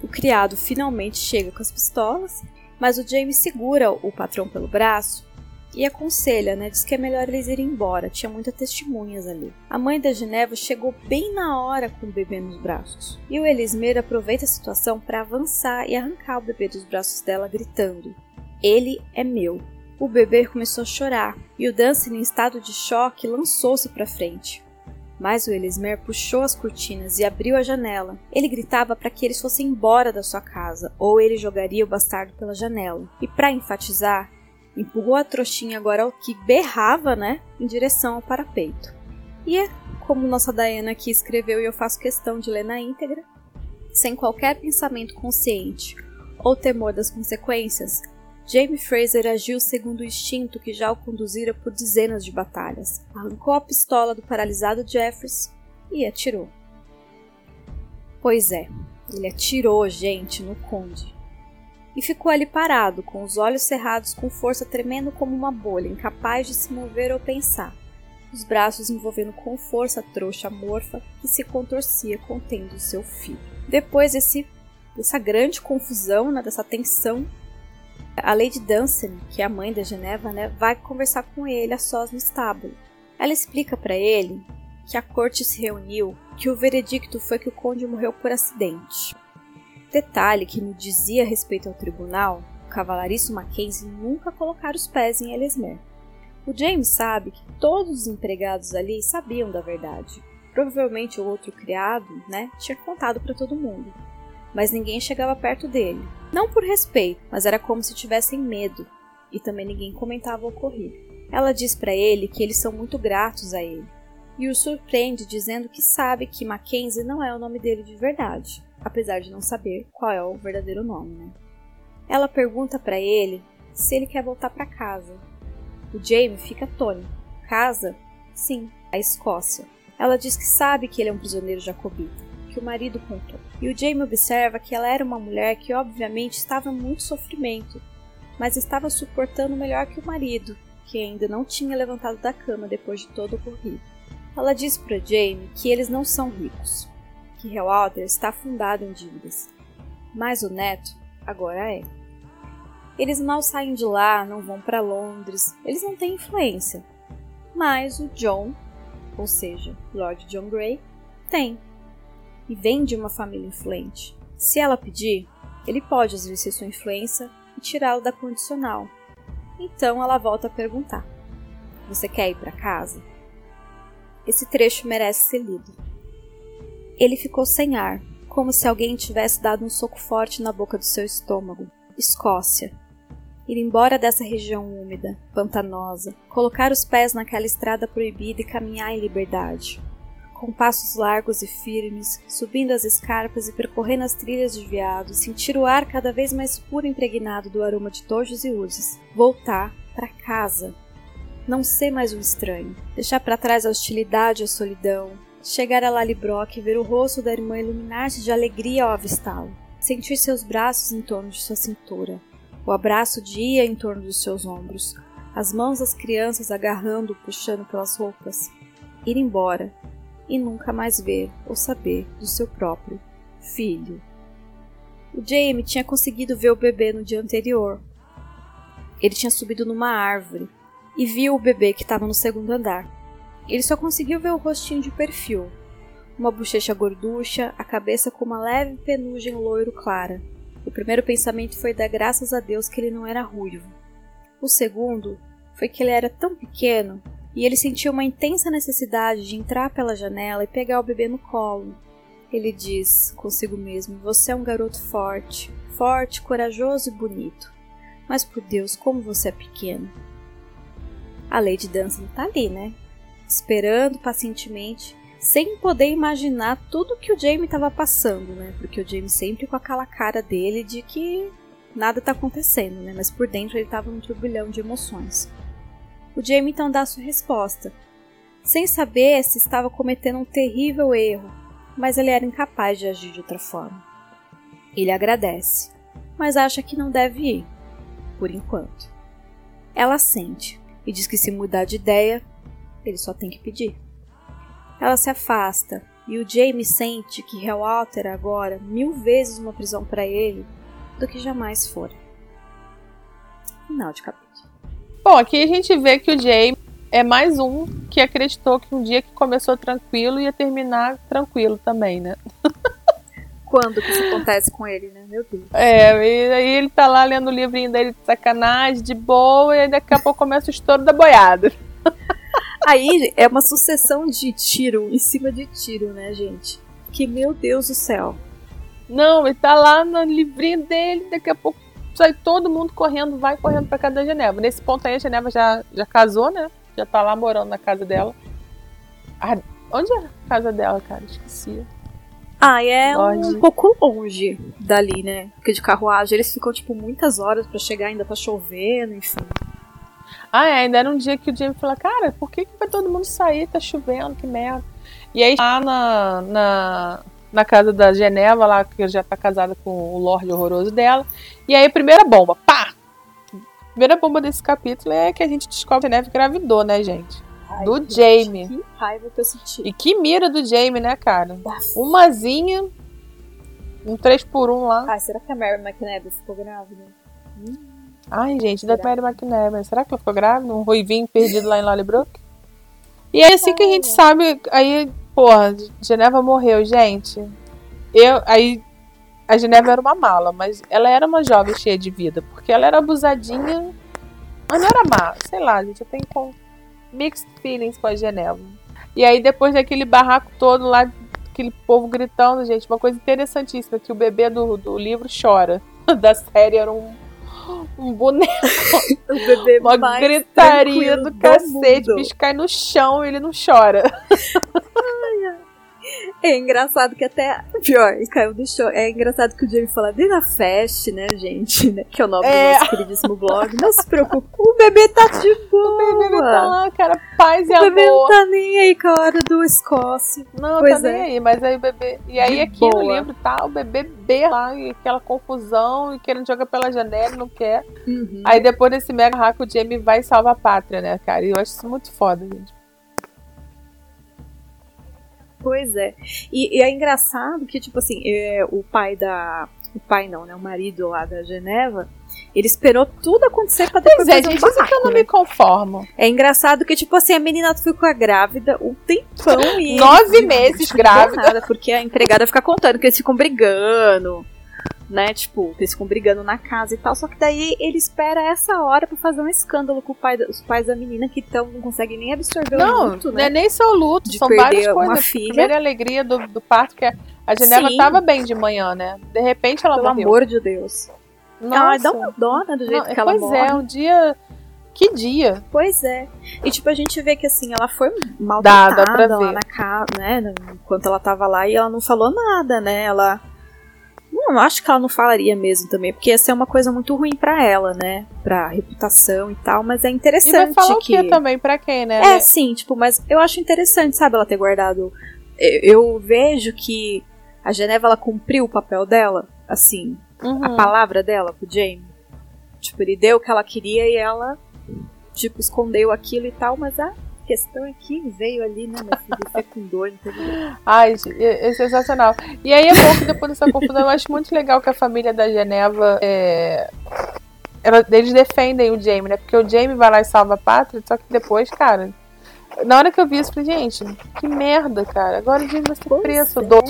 O criado finalmente chega com as pistolas mas o James segura o patrão pelo braço e aconselha, né? Diz que é melhor eles irem embora. Tinha muitas testemunhas ali. A mãe da Geneva chegou bem na hora com o bebê nos braços. E o Elismer aproveita a situação para avançar e arrancar o bebê dos braços dela, gritando: Ele é meu. O bebê começou a chorar e o Dance, em estado de choque, lançou-se para frente. Mas o Elismer puxou as cortinas e abriu a janela. Ele gritava para que eles fossem embora da sua casa, ou ele jogaria o bastardo pela janela. E para enfatizar, empurrou a trouxinha agora que berrava, né, em direção ao parapeito. E é como nossa Diana aqui escreveu e eu faço questão de ler na íntegra, sem qualquer pensamento consciente ou temor das consequências, Jamie Fraser agiu segundo o instinto que já o conduzira por dezenas de batalhas. Arrancou a pistola do paralisado Jeffries e atirou. Pois é, ele atirou gente no conde. E ficou ali parado, com os olhos cerrados com força tremendo como uma bolha, incapaz de se mover ou pensar. Os braços envolvendo com força a trouxa morfa que se contorcia contendo seu filho. Depois desse, dessa grande confusão, né, dessa tensão, a Lady Dunstan, que é a mãe da Geneva, né, vai conversar com ele a sós no estábulo. Ela explica para ele que a corte se reuniu, que o veredicto foi que o conde morreu por acidente. Detalhe que no dizia respeito ao tribunal, o cavalariço Mackenzie nunca colocara os pés em Ellesmere. O James sabe que todos os empregados ali sabiam da verdade. Provavelmente o outro criado, né, tinha contado para todo mundo mas ninguém chegava perto dele. Não por respeito, mas era como se tivessem medo, e também ninguém comentava o ocorrido. Ela diz para ele que eles são muito gratos a ele, e o surpreende dizendo que sabe que Mackenzie não é o nome dele de verdade, apesar de não saber qual é o verdadeiro nome. Né? Ela pergunta para ele se ele quer voltar para casa. O Jamie fica atônito. Casa? Sim, a Escócia. Ela diz que sabe que ele é um prisioneiro jacobita que o marido contou. E o Jamie observa que ela era uma mulher que obviamente estava muito sofrimento, mas estava suportando melhor que o marido, que ainda não tinha levantado da cama depois de todo o ocorrido. Ela diz para Jamie que eles não são ricos, que Hellwater está afundado em dívidas, mas o neto agora é. Eles mal saem de lá, não vão para Londres, eles não têm influência. Mas o John, ou seja, Lord John Grey, tem e vem de uma família influente. Se ela pedir, ele pode exercer sua influência e tirá-lo da condicional. Então ela volta a perguntar: Você quer ir para casa? Esse trecho merece ser lido. Ele ficou sem ar, como se alguém tivesse dado um soco forte na boca do seu estômago. Escócia. Ir embora dessa região úmida, pantanosa, colocar os pés naquela estrada proibida e caminhar em liberdade. Com passos largos e firmes, subindo as escarpas e percorrendo as trilhas de viado, sentir o ar cada vez mais puro impregnado do aroma de tojos e urzes. Voltar para casa. Não ser mais um estranho. Deixar para trás a hostilidade e a solidão. Chegar a Lalibrock e ver o rosto da irmã iluminar-se de alegria ao avistá-lo. Sentir seus braços em torno de sua cintura. O abraço de Ia em torno dos seus ombros. As mãos das crianças agarrando-o, puxando pelas roupas. Ir embora e nunca mais ver ou saber do seu próprio filho. O Jamie tinha conseguido ver o bebê no dia anterior. Ele tinha subido numa árvore e viu o bebê que estava no segundo andar. Ele só conseguiu ver o rostinho de perfil, uma bochecha gorducha, a cabeça com uma leve penugem loiro clara. O primeiro pensamento foi dar graças a Deus que ele não era ruivo. O segundo foi que ele era tão pequeno e ele sentiu uma intensa necessidade de entrar pela janela e pegar o bebê no colo. Ele diz consigo mesmo: Você é um garoto forte, forte, corajoso e bonito. Mas por Deus, como você é pequeno. A Lady Dunstan tá ali, né? Esperando pacientemente, sem poder imaginar tudo que o Jamie estava passando, né? Porque o Jamie sempre com aquela cara dele de que nada tá acontecendo, né? Mas por dentro ele tava num turbilhão de emoções. O Jamie então dá sua resposta, sem saber se estava cometendo um terrível erro, mas ele era incapaz de agir de outra forma. Ele agradece, mas acha que não deve ir, por enquanto. Ela sente e diz que se mudar de ideia, ele só tem que pedir. Ela se afasta e o Jamie sente que Hellwater é agora mil vezes uma prisão para ele do que jamais fora. Final de capítulo. Bom, aqui a gente vê que o Jay é mais um que acreditou que um dia que começou tranquilo ia terminar tranquilo também, né? Quando que isso acontece com ele, né? Meu Deus. É, e aí ele tá lá lendo o livrinho dele de sacanagem, de boa, e daqui a pouco começa o estouro da boiada. Aí é uma sucessão de tiro em cima de tiro, né, gente? Que meu Deus do céu. Não, ele tá lá no livrinho dele, daqui a pouco sai todo mundo correndo, vai correndo pra casa da Geneva. Nesse ponto aí a Geneva já, já casou, né? Já tá lá morando na casa dela. Ah, onde é a casa dela, cara? Esqueci. Ah, é um pouco longe dali, né? Porque de carruagem eles ficam, tipo, muitas horas para chegar, ainda tá chovendo, enfim. Ah, é, ainda era um dia que o Jamie falou, cara, por que, que vai todo mundo sair? Tá chovendo, que merda. E aí lá na, na, na casa da Geneva, lá, que já tá casada com o Lorde horroroso dela. E aí, primeira bomba, pá! Primeira bomba desse capítulo é que a gente descobre que a Neve gravidou, né, gente? Ai, do gente, Jamie. Que raiva que eu senti. E que mira do Jamie, né, cara? Umazinha, um 3 por 1 lá. Ai, será que a Mary McNabb ficou grávida? Hum. Ai, gente, da Mary McNabb. Será que ela ficou grávida? Um ruivinho perdido lá em Lollybrook? E é assim que a gente sabe, aí Porra, Geneva morreu, gente. Eu, aí a Geneva era uma mala, mas ela era uma jovem cheia de vida, porque ela era abusadinha, mas não era má, sei lá, gente, eu tenho com mixed feelings com a Geneva. E aí depois daquele barraco todo lá, aquele povo gritando, gente, uma coisa interessantíssima, que o bebê do, do livro chora. Da série era um, um boneco. o bebê uma gritaria do cacete, o bicho cai no chão e ele não chora. É engraçado que até. Pior, caiu do show. É engraçado que o Jamie fala Dina Fest, né, gente? Né? Que é o nome é. do nosso queridíssimo blog. Não se preocupe, o bebê tá de boa. O bebê tá lá, cara, paz o e amor. O bebê não tá nem aí com a hora do Escócia. Não, pois tá é. nem aí, mas aí o bebê. E aí de aqui boa. no livro tá o bebê B lá, e aquela confusão, e querendo jogar pela janela, não quer. Uhum. Aí depois desse mega hack, o Jamie vai salvar a pátria, né, cara? E eu acho isso muito foda, gente. Pois é. E, e, é engraçado que, tipo assim, é, o pai da. O pai não, né? O marido lá da Geneva. Ele esperou tudo acontecer pra depois pois é, gente, um que eu não me conformo. É engraçado que, tipo assim, a menina ficou grávida um tempão e. Nove meses grávida. Nada, porque a empregada fica contando que eles ficam brigando né? Tipo, eles ficam brigando na casa e tal. Só que daí ele espera essa hora para fazer um escândalo com pai, os pais da menina que tão, não conseguem nem absorver não, o luto, né? Não, é nem só o luto, de são várias coisas. Filha. A primeira alegria do, do parto, que a Geneva Sim. tava bem de manhã, né? De repente ela Pelo morreu. amor de Deus. Nossa. Ela dá uma dó, né, do jeito Não, que ela pois morre. Pois é, um dia... Que dia? Pois é. E tipo, a gente vê que assim, ela foi maltratada dá, dá lá na casa, né? Enquanto ela tava lá e ela não falou nada, né? Ela. Não, acho que ela não falaria mesmo também, porque ia ser uma coisa muito ruim para ela, né? Pra reputação e tal, mas é interessante. E vai falar que... o que também, pra quem, né? É, sim, tipo, mas eu acho interessante, sabe, ela ter guardado. Eu, eu vejo que a Geneva ela cumpriu o papel dela, assim, uhum. a palavra dela pro Jamie. Tipo, ele deu o que ela queria e ela, tipo, escondeu aquilo e tal, mas a questão é que veio ali, né, meu filho, fecundou, entendeu? Ai, é, é sensacional. E aí é bom que depois dessa confusão, eu acho muito legal que a família da Geneva é... eles defendem o Jamie, né? Porque o Jamie vai lá e salva a pátria, só que depois, cara, na hora que eu vi isso, eu falei, gente, que merda, cara. Agora o Jamie vai ser pois preso. É. Do...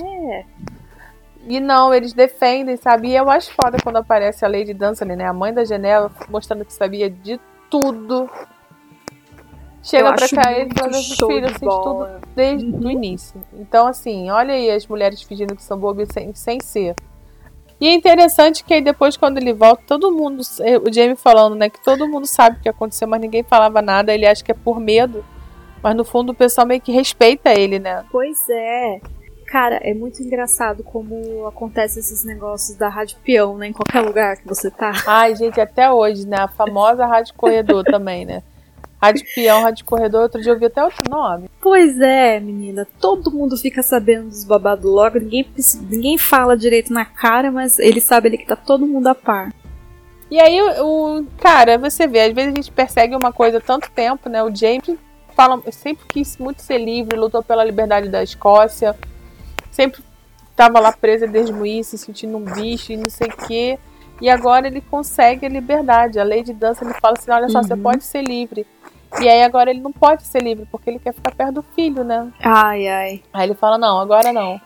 E não, eles defendem, sabe? E eu acho foda quando aparece a Lady Dancer, né? A mãe da Geneva, mostrando que sabia de tudo. Chega pra cá e fala, filho, assim, de tudo desde uhum. o início. Então, assim, olha aí as mulheres fingindo que são bobas sem, sem ser. E é interessante que aí depois, quando ele volta, todo mundo. O Jamie falando, né? Que todo mundo sabe o que aconteceu, mas ninguém falava nada. Ele acha que é por medo. Mas no fundo o pessoal meio que respeita ele, né? Pois é. Cara, é muito engraçado como acontece esses negócios da rádio peão, né? Em qualquer lugar que você tá. Ai, gente, até hoje, né? A famosa rádio corredor também, né? Rádio peão, rádio corredor, outro dia eu vi até outro nome. Pois é, menina. Todo mundo fica sabendo dos babados logo. Ninguém, ninguém fala direito na cara, mas ele sabe ali que tá todo mundo a par. E aí, o, cara, você vê, às vezes a gente persegue uma coisa há tanto tempo, né? O James fala, sempre quis muito ser livre, lutou pela liberdade da Escócia sempre estava lá presa desde o se sentindo um bicho e não sei o quê. E agora ele consegue a liberdade. A lei de dança ele fala assim: olha só, uhum. você pode ser livre. E aí agora ele não pode ser livre, porque ele quer ficar perto do filho, né? Ai, ai. Aí ele fala, não, agora não.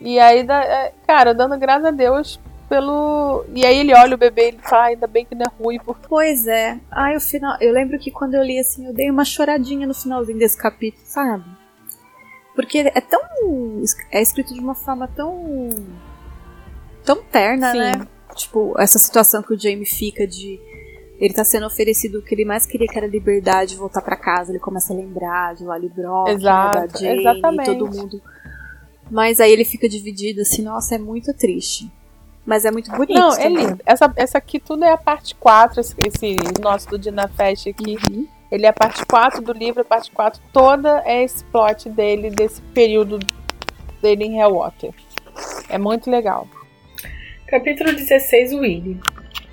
E aí, é, cara, dando graças a Deus pelo. E aí ele olha o bebê e ele fala, ainda bem que não é ruim. Pois é. Ai, o final. Eu lembro que quando eu li assim, eu dei uma choradinha no finalzinho desse capítulo, sabe? Porque é tão. É escrito de uma forma tão. tão terna, Sim. né? Tipo, essa situação que o Jamie fica de. Ele tá sendo oferecido o que ele mais queria, que era liberdade, voltar para casa. Ele começa a lembrar de Lali Brock, Exato, da Jane, exatamente. todo mundo. Mas aí ele fica dividido, assim, nossa, é muito triste. Mas é muito bonito. Não, é lindo. Essa, essa aqui tudo é a parte 4, esse, esse nosso do Dina Fest aqui. Uhum. Ele é a parte 4 do livro, a parte 4 toda é esse plot dele, desse período dele em Hellwater. É muito legal. Capítulo 16, Willy.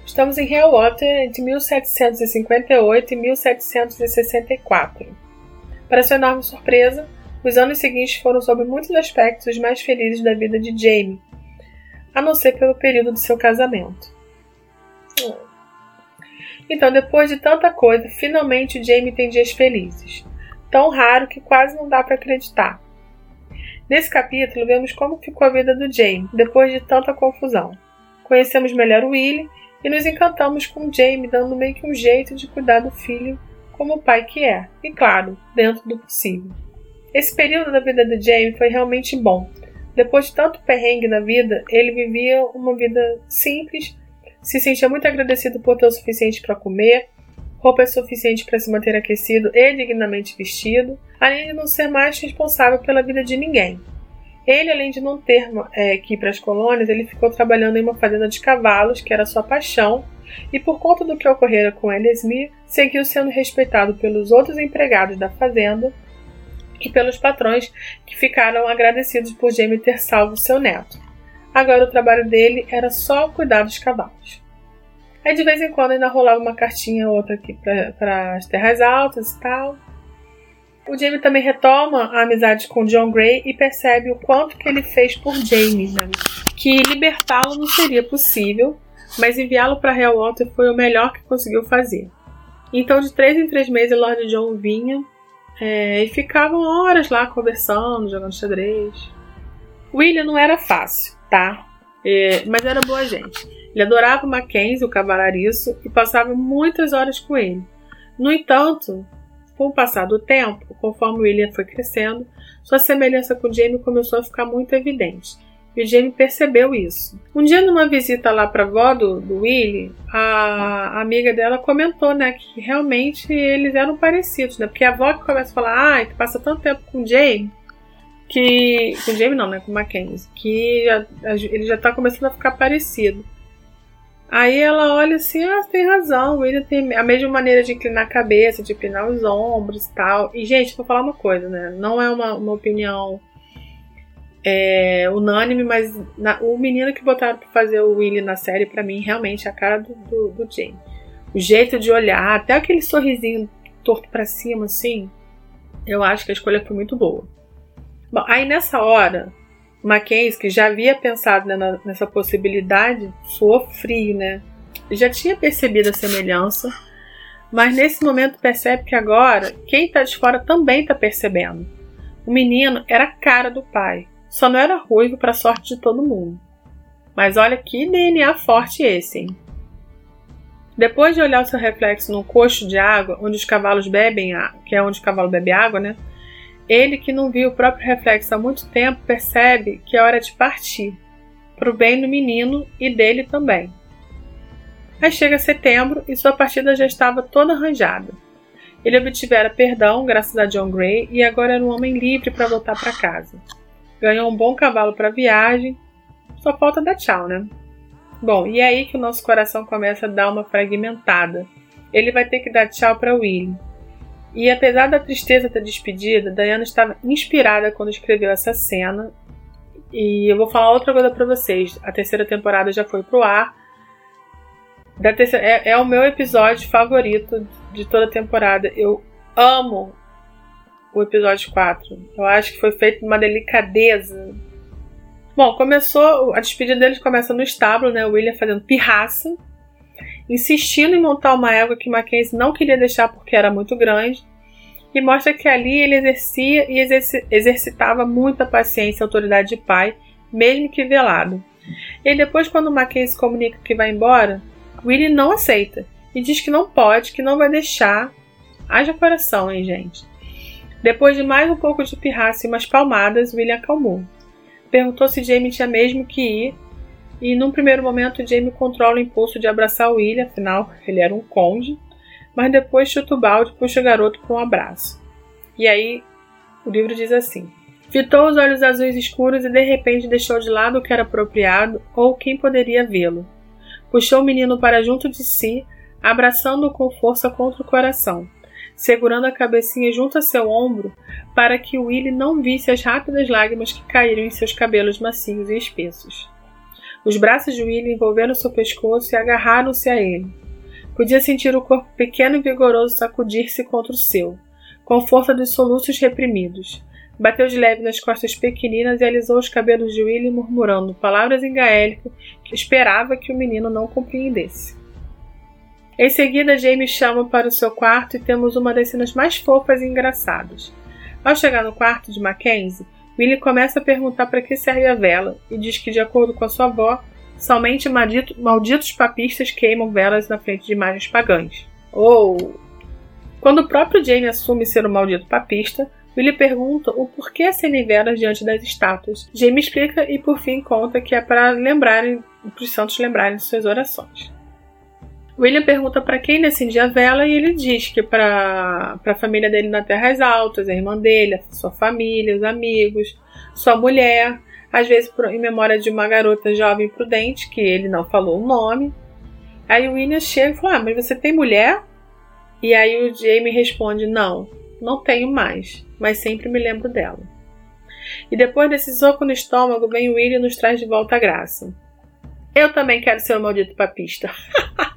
Estamos em Hellwater entre 1758 e 1764. Para sua enorme surpresa, os anos seguintes foram sob muitos aspectos os mais felizes da vida de Jamie, a não ser pelo período de seu casamento. Então, depois de tanta coisa, finalmente Jamie tem dias felizes. Tão raro que quase não dá para acreditar. Nesse capítulo, vemos como ficou a vida do Jamie depois de tanta confusão. Conhecemos melhor o Willie e nos encantamos com Jamie dando meio que um jeito de cuidar do filho como o pai que é, e claro, dentro do possível. Esse período da vida do Jamie foi realmente bom. Depois de tanto perrengue na vida, ele vivia uma vida simples se sentia muito agradecido por ter o suficiente para comer, roupa suficiente para se manter aquecido e dignamente vestido, além de não ser mais responsável pela vida de ninguém. Ele, além de não ter é, que ir para as colônias, ele ficou trabalhando em uma fazenda de cavalos, que era sua paixão, e por conta do que ocorrera com Ellesmere, seguiu sendo respeitado pelos outros empregados da fazenda e pelos patrões que ficaram agradecidos por Jamie ter salvo seu neto. Agora o trabalho dele era só cuidar dos cavalos. Aí de vez em quando ainda rolava uma cartinha ou outra aqui para as terras altas e tal. O Jamie também retoma a amizade com John Gray e percebe o quanto que ele fez por Jamie, né? que libertá-lo não seria possível, mas enviá-lo para Hellwater foi o melhor que conseguiu fazer. Então, de três em três meses, Lord John vinha é, e ficavam horas lá conversando, jogando xadrez. William não era fácil tá? É, mas era boa gente. Ele adorava Mackenzie, o cavalariço, e passava muitas horas com ele. No entanto, com o passar do tempo, conforme William foi crescendo, sua semelhança com Jamie começou a ficar muito evidente. E o Jamie percebeu isso. Um dia, numa visita lá para a avó do, do Willie, a, amiga dela comentou, né, que realmente eles eram parecidos, né? Porque a avó que começa a falar, ah, que passa tanto tempo com o Jamie, que. Com o Jamie não, né? Com o Mackenzie, que a, ele já tá começando a ficar parecido. Aí ela olha assim, ah, tem razão, o William tem a mesma maneira de inclinar a cabeça, de empinar os ombros tal. E, gente, vou falar uma coisa, né? Não é uma, uma opinião é, unânime, mas na, o menino que botaram pra fazer o Willy na série, para mim, realmente é a cara do, do, do. O jeito de olhar, até aquele sorrisinho torto para cima, assim, eu acho que a escolha foi muito boa. Bom, aí nessa hora, Mackenzie, que já havia pensado né, nessa possibilidade, soou frio, né? Já tinha percebido a semelhança, mas nesse momento percebe que agora quem está de fora também está percebendo. O menino era a cara do pai, só não era ruivo para sorte de todo mundo. Mas olha que DNA forte esse, hein? Depois de olhar o seu reflexo num coxo de água, onde os cavalos bebem, que é onde o cavalo bebe água, né? Ele que não viu o próprio reflexo há muito tempo percebe que é hora de partir, para o bem do menino e dele também. Aí chega setembro e sua partida já estava toda arranjada. Ele obtivera perdão graças a John Gray e agora era um homem livre para voltar para casa ganhou um bom cavalo para a viagem, só falta dar tchau, né? Bom, e é aí que o nosso coração começa a dar uma fragmentada. Ele vai ter que dar tchau para Willie. E apesar da tristeza da despedida, Diana estava inspirada quando escreveu essa cena. E eu vou falar outra coisa para vocês. A terceira temporada já foi pro ar. Terceira, é, é o meu episódio favorito de toda a temporada. Eu amo o episódio 4. Eu acho que foi feito uma delicadeza. Bom, começou. A despedida deles começa no estábulo, né? O William fazendo pirraça, insistindo em montar uma égua que Mackenzie não queria deixar porque era muito grande. E mostra que ali ele exercia e exerc exercitava muita paciência e autoridade de pai, mesmo que velado. E depois, quando Mackenzie comunica que vai embora, Willie não aceita e diz que não pode, que não vai deixar. Haja coração, hein, gente? Depois de mais um pouco de pirraça e umas palmadas, William acalmou. Perguntou se Jamie tinha mesmo que ir, e num primeiro momento Jamie controla o impulso de abraçar William, afinal ele era um conde, mas depois chuta o balde e puxa o garoto para um abraço. E aí o livro diz assim: Fitou os olhos azuis escuros e de repente deixou de lado o que era apropriado ou quem poderia vê-lo. Puxou o menino para junto de si, abraçando-o com força contra o coração segurando a cabecinha junto a seu ombro para que Willie não visse as rápidas lágrimas que caíram em seus cabelos macios e espessos. Os braços de Willie envolveram seu pescoço e agarraram-se a ele. Podia sentir o corpo pequeno e vigoroso sacudir-se contra o seu, com força dos soluços reprimidos. Bateu de leve nas costas pequeninas e alisou os cabelos de Willie, murmurando palavras em gaélico que esperava que o menino não compreendesse. Em seguida, Jamie chama para o seu quarto e temos uma das cenas mais fofas e engraçadas. Ao chegar no quarto de Mackenzie, Willie começa a perguntar para que serve a vela e diz que, de acordo com a sua avó, somente maldito, malditos papistas queimam velas na frente de imagens pagãs. Ou. Oh. Quando o próprio Jamie assume ser um maldito papista, Willie pergunta o porquê acendem velas diante das estátuas. Jamie explica e por fim conta que é para lembrarem, para os santos lembrarem de suas orações. William pergunta para quem acendia a vela e ele diz que para a família dele na Terras Altas, a irmã dele, a sua família, os amigos, sua mulher, às vezes em memória de uma garota jovem prudente, que ele não falou o nome. Aí o William chega e fala: Ah, mas você tem mulher? E aí o Jamie responde: Não, não tenho mais, mas sempre me lembro dela. E depois desse soco no estômago, vem o William e nos traz de volta a graça. Eu também quero ser um maldito papista.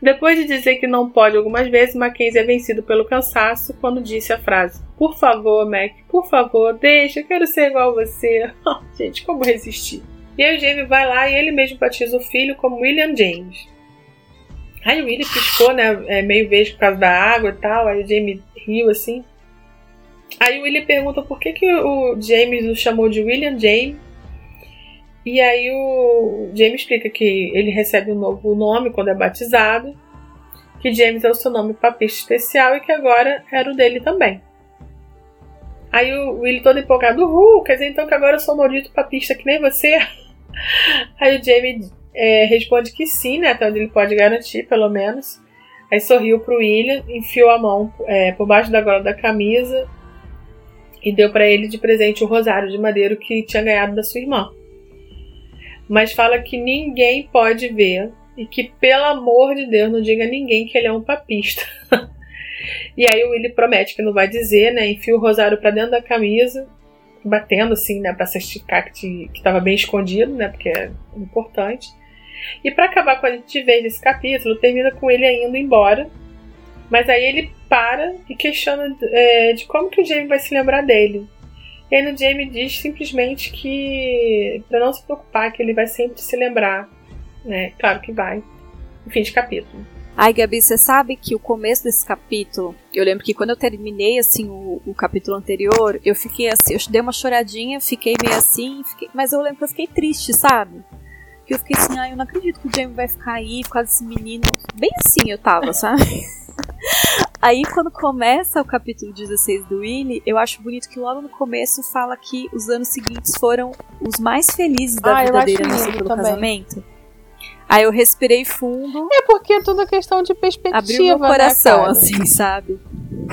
Depois de dizer que não pode algumas vezes, Mackenzie é vencido pelo cansaço quando disse a frase: Por favor, Mac, por favor, deixa, eu quero ser igual a você. gente, como resistir? E aí o Jamie vai lá e ele mesmo batiza o filho como William James. Aí o William piscou, né? É, meio vez por causa da água e tal. Aí o Jamie riu assim. Aí o William pergunta por que, que o James o chamou de William James e aí o James explica que ele recebe um novo nome quando é batizado, que James é o seu nome papista especial e que agora era o dele também. Aí o Willy todo empolgado, uhul, quer dizer então que agora eu sou maldito papista que nem você? Aí o Jamie é, responde que sim, né? Até onde ele pode garantir, pelo menos. Aí sorriu pro William, enfiou a mão é, por baixo da gola da camisa e deu para ele de presente o rosário de madeiro que tinha ganhado da sua irmã. Mas fala que ninguém pode ver e que, pelo amor de Deus, não diga a ninguém que ele é um papista. e aí o Willy promete que não vai dizer, né? Enfia o rosário para dentro da camisa, batendo assim, né, para certificar que estava bem escondido, né? Porque é importante. E para acabar com a gente vez desse capítulo, termina com ele indo embora. Mas aí ele para e questiona é, de como que o Jamie vai se lembrar dele. E aí o Jamie diz simplesmente que para não se preocupar, que ele vai sempre se lembrar. Né? Claro que vai. No fim de capítulo. Ai, Gabi, você sabe que o começo desse capítulo, eu lembro que quando eu terminei assim o, o, capítulo anterior, eu fiquei assim, eu dei uma choradinha, fiquei meio assim, fiquei, mas eu lembro que eu fiquei triste, sabe? Que eu fiquei assim, ai, eu não acredito que o Jamie vai ficar aí por causa desse menino. Bem assim eu tava, sabe? Aí quando começa o capítulo 16 do Willy, eu acho bonito que logo no começo fala que os anos seguintes foram os mais felizes da ah, vida dele nesse pelo casamento. Aí eu respirei fundo. É porque é tudo questão de perspectiva, Abriu meu né, coração, né, assim, sabe?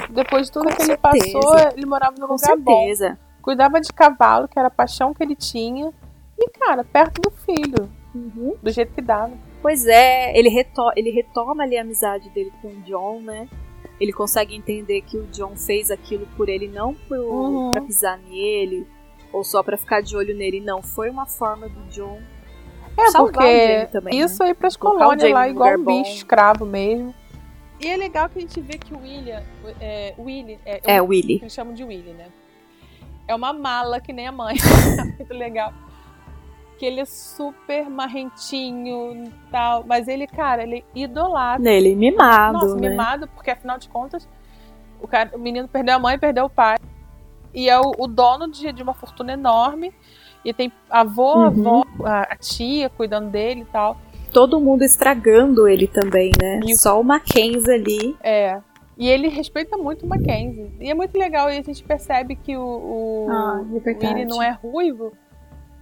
Depois de tudo Com que certeza. ele passou, ele morava num lugar certeza. bom. Cuidava de cavalo, que era a paixão que ele tinha. E, cara, perto do filho. Uhum. Do jeito que dava. Pois é, ele, reto ele retoma ali a amizade dele com o John, né? Ele consegue entender que o John fez aquilo por ele, não por, uhum. pra pisar nele, ou só para ficar de olho nele, não. Foi uma forma do John. É, porque também, né? isso né? aí pras colônias lá, igual um bicho escravo mesmo. E é legal que a gente vê que o William. É, Willy. É, é o Willy. Eles chamam de Willy, né? É uma mala que nem a mãe. Muito legal que ele é super marrentinho e tal. Mas ele, cara, ele idolatra. Nele, mimado. Nossa, né? mimado, porque afinal de contas, o, cara, o menino perdeu a mãe, perdeu o pai. E é o, o dono de, de, uma fortuna enorme. E tem avô, uhum. avó, a, a, tia cuidando dele e tal. Todo mundo estragando ele também, né? E Só o Mackenzie ali. É. E ele respeita muito o Mackenzie. E é muito legal. E a gente percebe que o, o, ah, é o Willy não é ruivo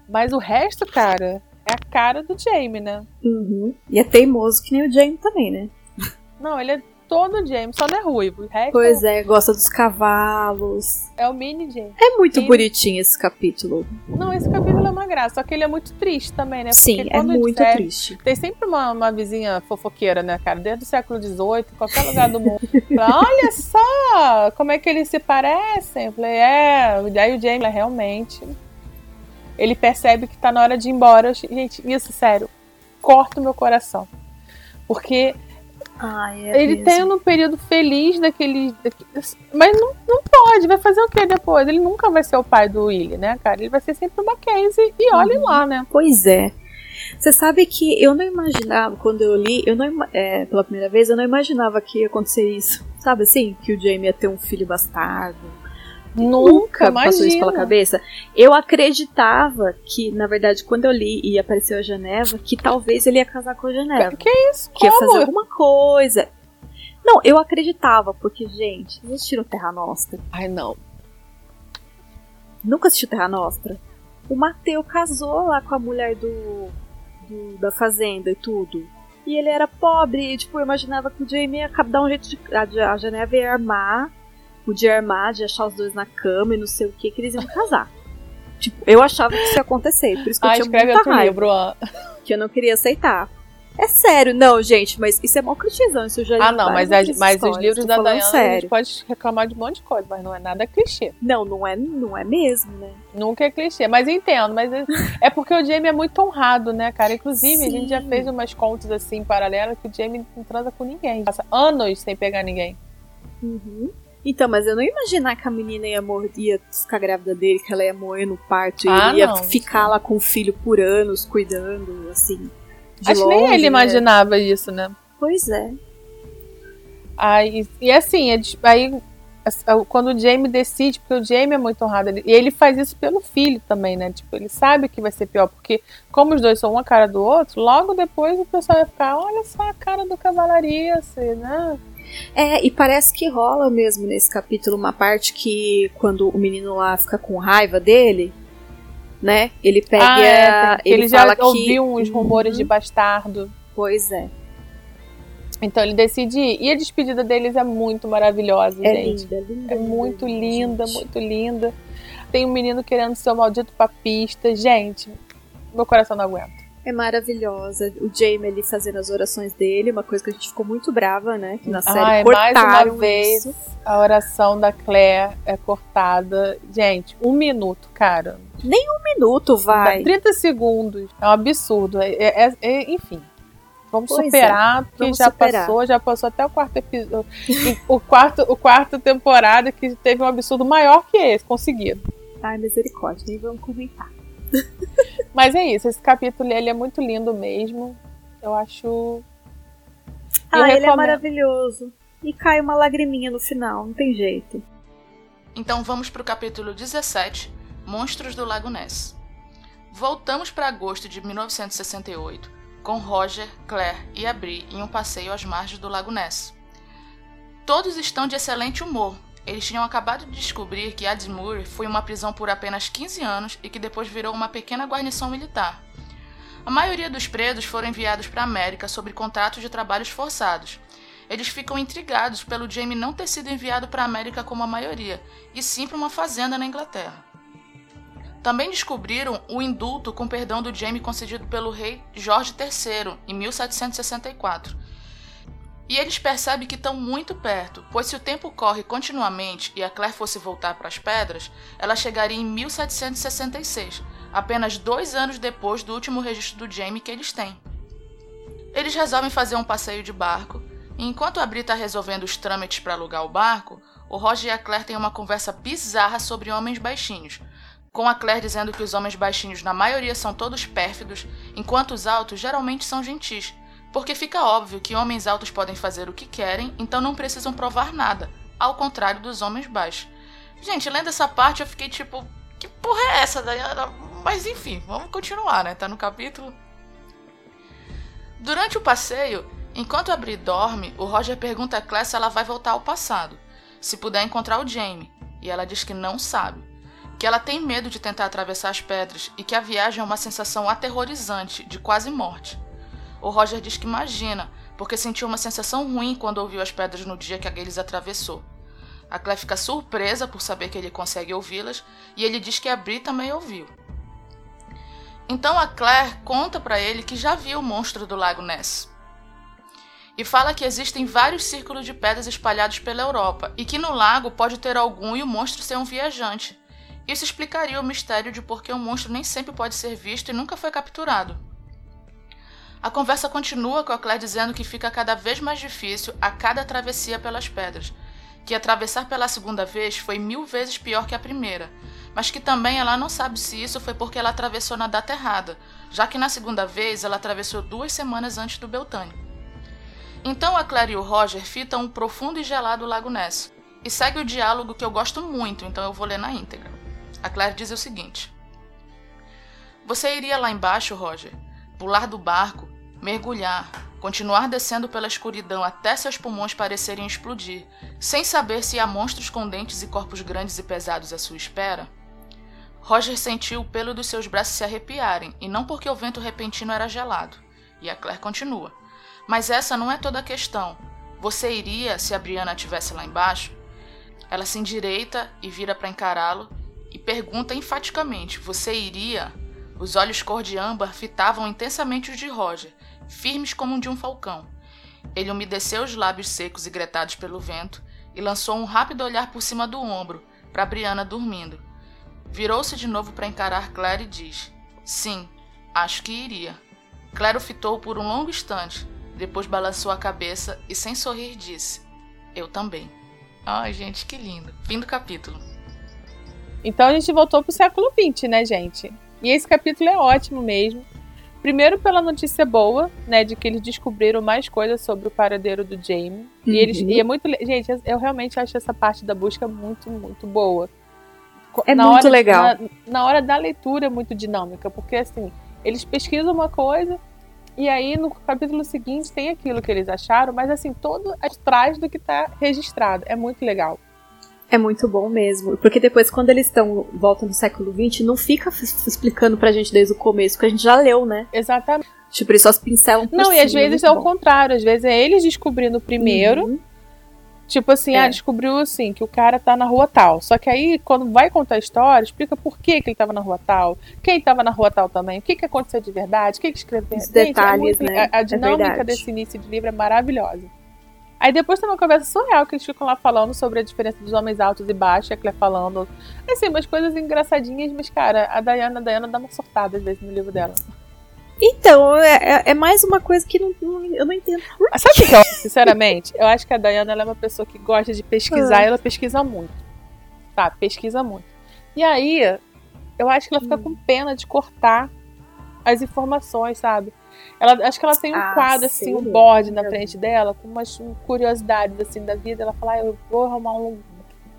mas o resto, cara, é a cara do Jamie, né? Uhum. E é teimoso que nem o Jamie também, né? Não, ele é todo Jamie, só não é ruivo. O resto pois é, gosta dos cavalos. É o mini Jamie. É muito bonitinho esse capítulo. Não, esse capítulo é uma graça, só que ele é muito triste também, né? Porque Sim, é muito disser, triste. Tem sempre uma, uma vizinha fofoqueira, né, cara? Desde o século XVIII, qualquer lugar do mundo. Fala, Olha só como é que eles se parecem. Eu falei, é, daí o Jamie é realmente ele percebe que tá na hora de ir embora. Gente, isso, sério, corta o meu coração. Porque Ai, é ele mesmo. tem um período feliz daquele. Mas não, não pode, vai fazer o que depois? Ele nunca vai ser o pai do Willie, né, cara? Ele vai ser sempre o Mackenzie e olhe uhum. lá, né? Pois é. Você sabe que eu não imaginava, quando eu li, eu não é, pela primeira vez, eu não imaginava que ia acontecer isso. Sabe assim? Que o Jamie ia ter um filho bastardo Nunca imagina. passou isso pela cabeça. Eu acreditava que, na verdade, quando eu li e apareceu a Geneva, que talvez ele ia casar com a Geneva. Que, que é isso? Que Como? ia fazer alguma coisa. Não, eu acreditava, porque, gente, vocês assistiram Terra Nostra? Ai, não. Nunca assistiu Terra Nostra? O Mateu casou lá com a mulher do, do da fazenda e tudo. E ele era pobre, e, tipo, eu imaginava que o Jamie ia dar um jeito de. A, a Geneva ia armar podia armar, de achar os dois na cama e não sei o que, que eles iam casar. tipo, eu achava que isso ia acontecer, por isso que eu tinha escreve muita raiva. Livro, que eu não queria aceitar. É sério, não, gente, mas isso é mal clichêzão, isso já Ah, não, mas, mas os livros da sério. a gente pode reclamar de um monte de coisa, mas não é nada clichê. Não, não é, não é mesmo, né? Nunca é clichê, mas entendo, mas é, é porque o Jamie é muito honrado, né, cara? Inclusive, Sim. a gente já fez umas contas assim, paralelas, que o Jamie não transa com ninguém. Passa anos sem pegar ninguém. Uhum. Então, mas eu não ia imaginar que a menina ia, morrer, ia ficar grávida dele, que ela ia morrer no parto e ah, ia não, ficar lá com o filho por anos, cuidando, assim. Acho que nem ele né? imaginava isso, né? Pois é. Aí, e assim, é, aí quando o Jamie decide, porque o Jamie é muito honrado, e ele faz isso pelo filho também, né? Tipo, ele sabe que vai ser pior, porque como os dois são uma cara do outro, logo depois o pessoal vai ficar, olha só a cara do Cavalarice, né? É, e parece que rola mesmo nesse capítulo uma parte que quando o menino lá fica com raiva dele, né? Ele pega. Ah, é, ele, ele já ouviu uns rumores uhum. de bastardo. Pois é. Então ele decide ir. E a despedida deles é muito maravilhosa, é gente. Linda, linda, é muito linda, linda muito linda. Tem um menino querendo ser o maldito papista. Gente, meu coração não aguenta. É maravilhosa. O Jamie ali fazendo as orações dele, uma coisa que a gente ficou muito brava, né? Que na série Ai, cortaram mais uma vez, isso. a oração da Claire é cortada. Gente, um minuto, cara. Nem um minuto, vai. 30 segundos. É um absurdo. É, é, é enfim. Vamos pois superar, é. porque Vamos já superar. passou, já passou até o quarto episódio. o quarto, o quarto temporada que teve um absurdo maior que esse, conseguido. Ai, misericórdia, nem vamos comentar. Mas é isso, esse capítulo ele é muito lindo mesmo. Eu acho. Ah, Eu ele recomendo. é maravilhoso. E cai uma lagriminha no final, não tem jeito. Então vamos para o capítulo 17, Monstros do Lago Ness. Voltamos para agosto de 1968, com Roger, Claire e Abri em um passeio às margens do Lago Ness. Todos estão de excelente humor. Eles tinham acabado de descobrir que Admure foi uma prisão por apenas 15 anos e que depois virou uma pequena guarnição militar. A maioria dos presos foram enviados para a América sob contratos de trabalhos forçados. Eles ficam intrigados pelo Jamie não ter sido enviado para a América como a maioria, e sim para uma fazenda na Inglaterra. Também descobriram o indulto com perdão do Jaime concedido pelo rei Jorge III em 1764. E eles percebem que estão muito perto, pois se o tempo corre continuamente e a Claire fosse voltar para as pedras, ela chegaria em 1766, apenas dois anos depois do último registro do Jaime que eles têm. Eles resolvem fazer um passeio de barco, e enquanto a Bri está resolvendo os trâmites para alugar o barco, o Roger e a Claire têm uma conversa bizarra sobre homens baixinhos, com a Claire dizendo que os homens baixinhos na maioria são todos pérfidos, enquanto os altos geralmente são gentis, porque fica óbvio que homens altos podem fazer o que querem, então não precisam provar nada, ao contrário dos homens baixos. Gente, lendo essa parte eu fiquei tipo, que porra é essa, Diana? Mas enfim, vamos continuar, né? Tá no capítulo. Durante o passeio, enquanto a dorme, o Roger pergunta a Claire se ela vai voltar ao passado, se puder encontrar o Jamie, e ela diz que não sabe que ela tem medo de tentar atravessar as pedras e que a viagem é uma sensação aterrorizante, de quase morte. O Roger diz que imagina, porque sentiu uma sensação ruim quando ouviu as pedras no dia que a Gales atravessou. A Claire fica surpresa por saber que ele consegue ouvi-las e ele diz que a Bri também ouviu. Então a Claire conta para ele que já viu o monstro do Lago Ness. E fala que existem vários círculos de pedras espalhados pela Europa e que no lago pode ter algum e o monstro ser um viajante. Isso explicaria o mistério de por que o monstro nem sempre pode ser visto e nunca foi capturado. A conversa continua com a Claire dizendo que fica cada vez mais difícil a cada travessia pelas pedras, que atravessar pela segunda vez foi mil vezes pior que a primeira, mas que também ela não sabe se isso foi porque ela atravessou na data errada, já que na segunda vez ela atravessou duas semanas antes do Beltane. Então a Claire e o Roger fitam um profundo e gelado Lago Ness, e segue o diálogo que eu gosto muito, então eu vou ler na íntegra. A Claire diz o seguinte: Você iria lá embaixo, Roger, pular do barco, mergulhar, continuar descendo pela escuridão até seus pulmões parecerem explodir, sem saber se há monstros com dentes e corpos grandes e pesados à sua espera? Roger sentiu o pelo dos seus braços se arrepiarem, e não porque o vento repentino era gelado. E a Claire continua. Mas essa não é toda a questão. Você iria se a Brianna estivesse lá embaixo? Ela se endireita e vira para encará-lo, e pergunta enfaticamente: Você iria? Os olhos cor de âmbar fitavam intensamente os de Roger, firmes como um de um falcão. Ele umedeceu os lábios secos e gretados pelo vento e lançou um rápido olhar por cima do ombro, para Briana dormindo. Virou-se de novo para encarar Claire e diz: Sim, acho que iria. Claire o fitou por um longo instante, depois balançou a cabeça e, sem sorrir, disse: Eu também. Ai, gente, que lindo. Fim do capítulo. Então a gente voltou pro século XX, né, gente? E esse capítulo é ótimo mesmo. Primeiro pela notícia boa, né, de que eles descobriram mais coisas sobre o paradeiro do Jamie. Uhum. E eles e é muito, gente, eu realmente acho essa parte da busca muito, muito boa. É na muito hora, legal. Na, na hora da leitura é muito dinâmica, porque assim, eles pesquisam uma coisa, E aí, no capítulo seguinte, tem aquilo que eles acharam, mas assim, todo atrás do que tá registrado. É muito legal. É muito bom mesmo. Porque depois, quando eles estão voltam do século XX, não fica explicando pra gente desde o começo, que a gente já leu, né? Exatamente. Tipo, eles só pincelam por Não, e às vezes é o contrário. Às vezes é eles descobrindo primeiro. Uhum. Tipo assim, ah, é. ah, descobriu assim, que o cara tá na rua tal. Só que aí, quando vai contar a história, explica por que, que ele tava na rua tal, quem tava na rua tal também, o que, que aconteceu de verdade, o que, que escreveu. Os detalhes, é muito, né? A, a é dinâmica é desse início de livro é maravilhosa. Aí depois tem uma conversa surreal que eles ficam lá falando sobre a diferença dos homens altos e baixos, a Claire falando. Assim, umas coisas engraçadinhas, mas, cara, a Diana, a Diana dá uma sortada às vezes no livro dela. Então, é, é, é mais uma coisa que não, não, eu não entendo. Sabe o que eu sinceramente? Eu acho que a Diana é uma pessoa que gosta de pesquisar ah. e ela pesquisa muito. Tá, pesquisa muito. E aí, eu acho que ela fica hum. com pena de cortar as informações, sabe? Ela, acho que ela tem um ah, quadro, assim, um board na frente dela, com umas curiosidades, assim, da vida. Ela fala, ah, eu vou arrumar um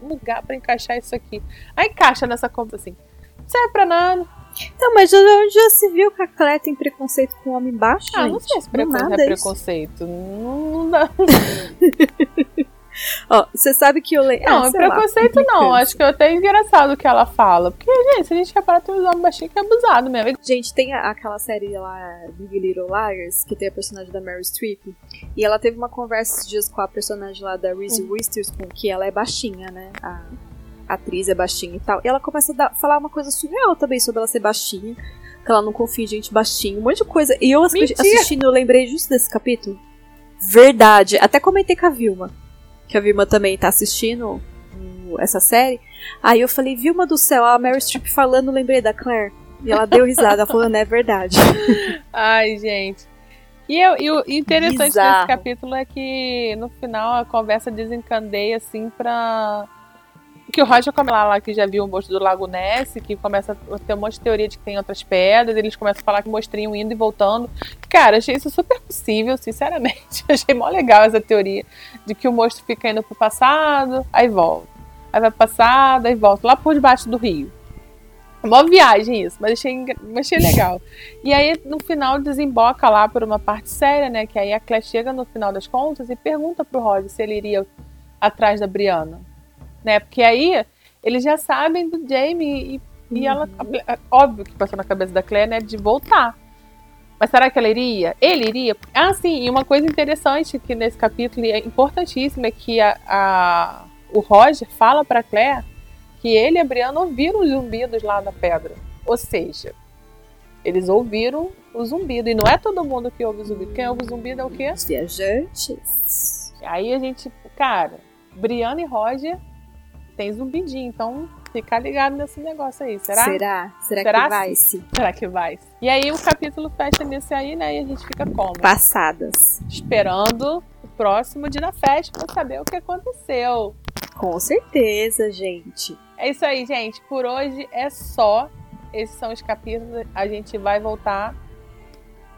lugar para encaixar isso aqui. Aí encaixa nessa conta, assim. Não serve pra nada. Então, mas onde já se viu que a Claire tem preconceito com homem baixo? Ah, gente? não sei se preconceito é preconceito. Não, não dá. Ó, você sabe que eu leio. Não, ah, preconceito lá, não. Acho que é até engraçado o que ela fala. Porque, gente, se a gente reparar, tem uns homens baixinhos que é abusado mesmo. Gente, tem aquela série lá, Big Little Liars, que tem a personagem da Mary Streep. E ela teve uma conversa esses dias com a personagem lá da Reese uhum. Witherspoon, que ela é baixinha, né? A atriz é baixinha e tal. E ela começa a dar, falar uma coisa surreal também sobre ela ser baixinha. Que ela não confia em gente baixinha, um monte de coisa. E eu Mentira. assistindo, eu lembrei justo desse capítulo. Verdade. Até comentei com a Vilma que a Vilma também tá assistindo essa série. Aí eu falei, Vilma do céu, a Mary Streep falando, lembrei da Claire. E ela deu risada, falando, é verdade. Ai, gente. E, eu, e o interessante Bizarro. desse capítulo é que no final a conversa desencandeia assim pra que o Roger come lá, lá que já viu o monstro do Lago Ness, que começa a ter um monte de teoria de que tem outras pedras, eles começam a falar que o monstrinho indo e voltando. Cara, achei isso super possível, sinceramente. Achei mó legal essa teoria de que o monstro fica indo pro passado, aí volta. Aí vai pro passado, aí volta, lá por debaixo do rio. Uma viagem isso, mas achei, achei legal. E aí, no final, desemboca lá por uma parte séria, né? Que aí a Claire chega no final das contas e pergunta pro Roger se ele iria atrás da Brianna né? Porque aí eles já sabem do Jamie e, e ela, uhum. óbvio que passou na cabeça da Claire, né, de voltar. Mas será que ela iria? Ele iria? Ah, sim, e uma coisa interessante que nesse capítulo é importantíssima é que a, a o Roger fala para Claire que ele e a Brianna ouviram os zumbidos lá na pedra. Ou seja, eles ouviram o zumbido. E não é todo mundo que ouve o zumbido. Quem ouve o zumbido é o quê? Os viajantes. Aí a gente, cara, Brianna e Roger tem zumbidinho, então fica ligado nesse negócio aí. Será? Será? Será, Será que vai se? Será que vai? E aí o capítulo fecha nesse aí, né? E a gente fica como? Passadas. Esperando o próximo dia da festa pra saber o que aconteceu. Com certeza, gente. É isso aí, gente. Por hoje é só. Esses são os capítulos. A gente vai voltar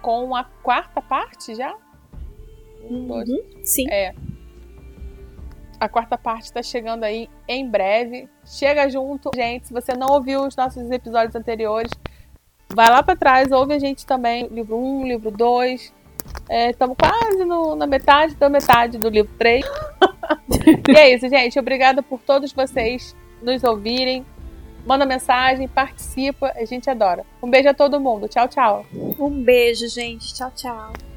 com a quarta parte já? Um, dois. Uhum, sim. É. A quarta parte está chegando aí em breve. Chega junto, gente. Se você não ouviu os nossos episódios anteriores, vai lá para trás, ouve a gente também. Livro 1, livro 2. Estamos é, quase no, na metade da metade do livro 3. e é isso, gente. Obrigada por todos vocês nos ouvirem. Manda mensagem, participa, a gente adora. Um beijo a todo mundo. Tchau, tchau. Um beijo, gente. Tchau, tchau.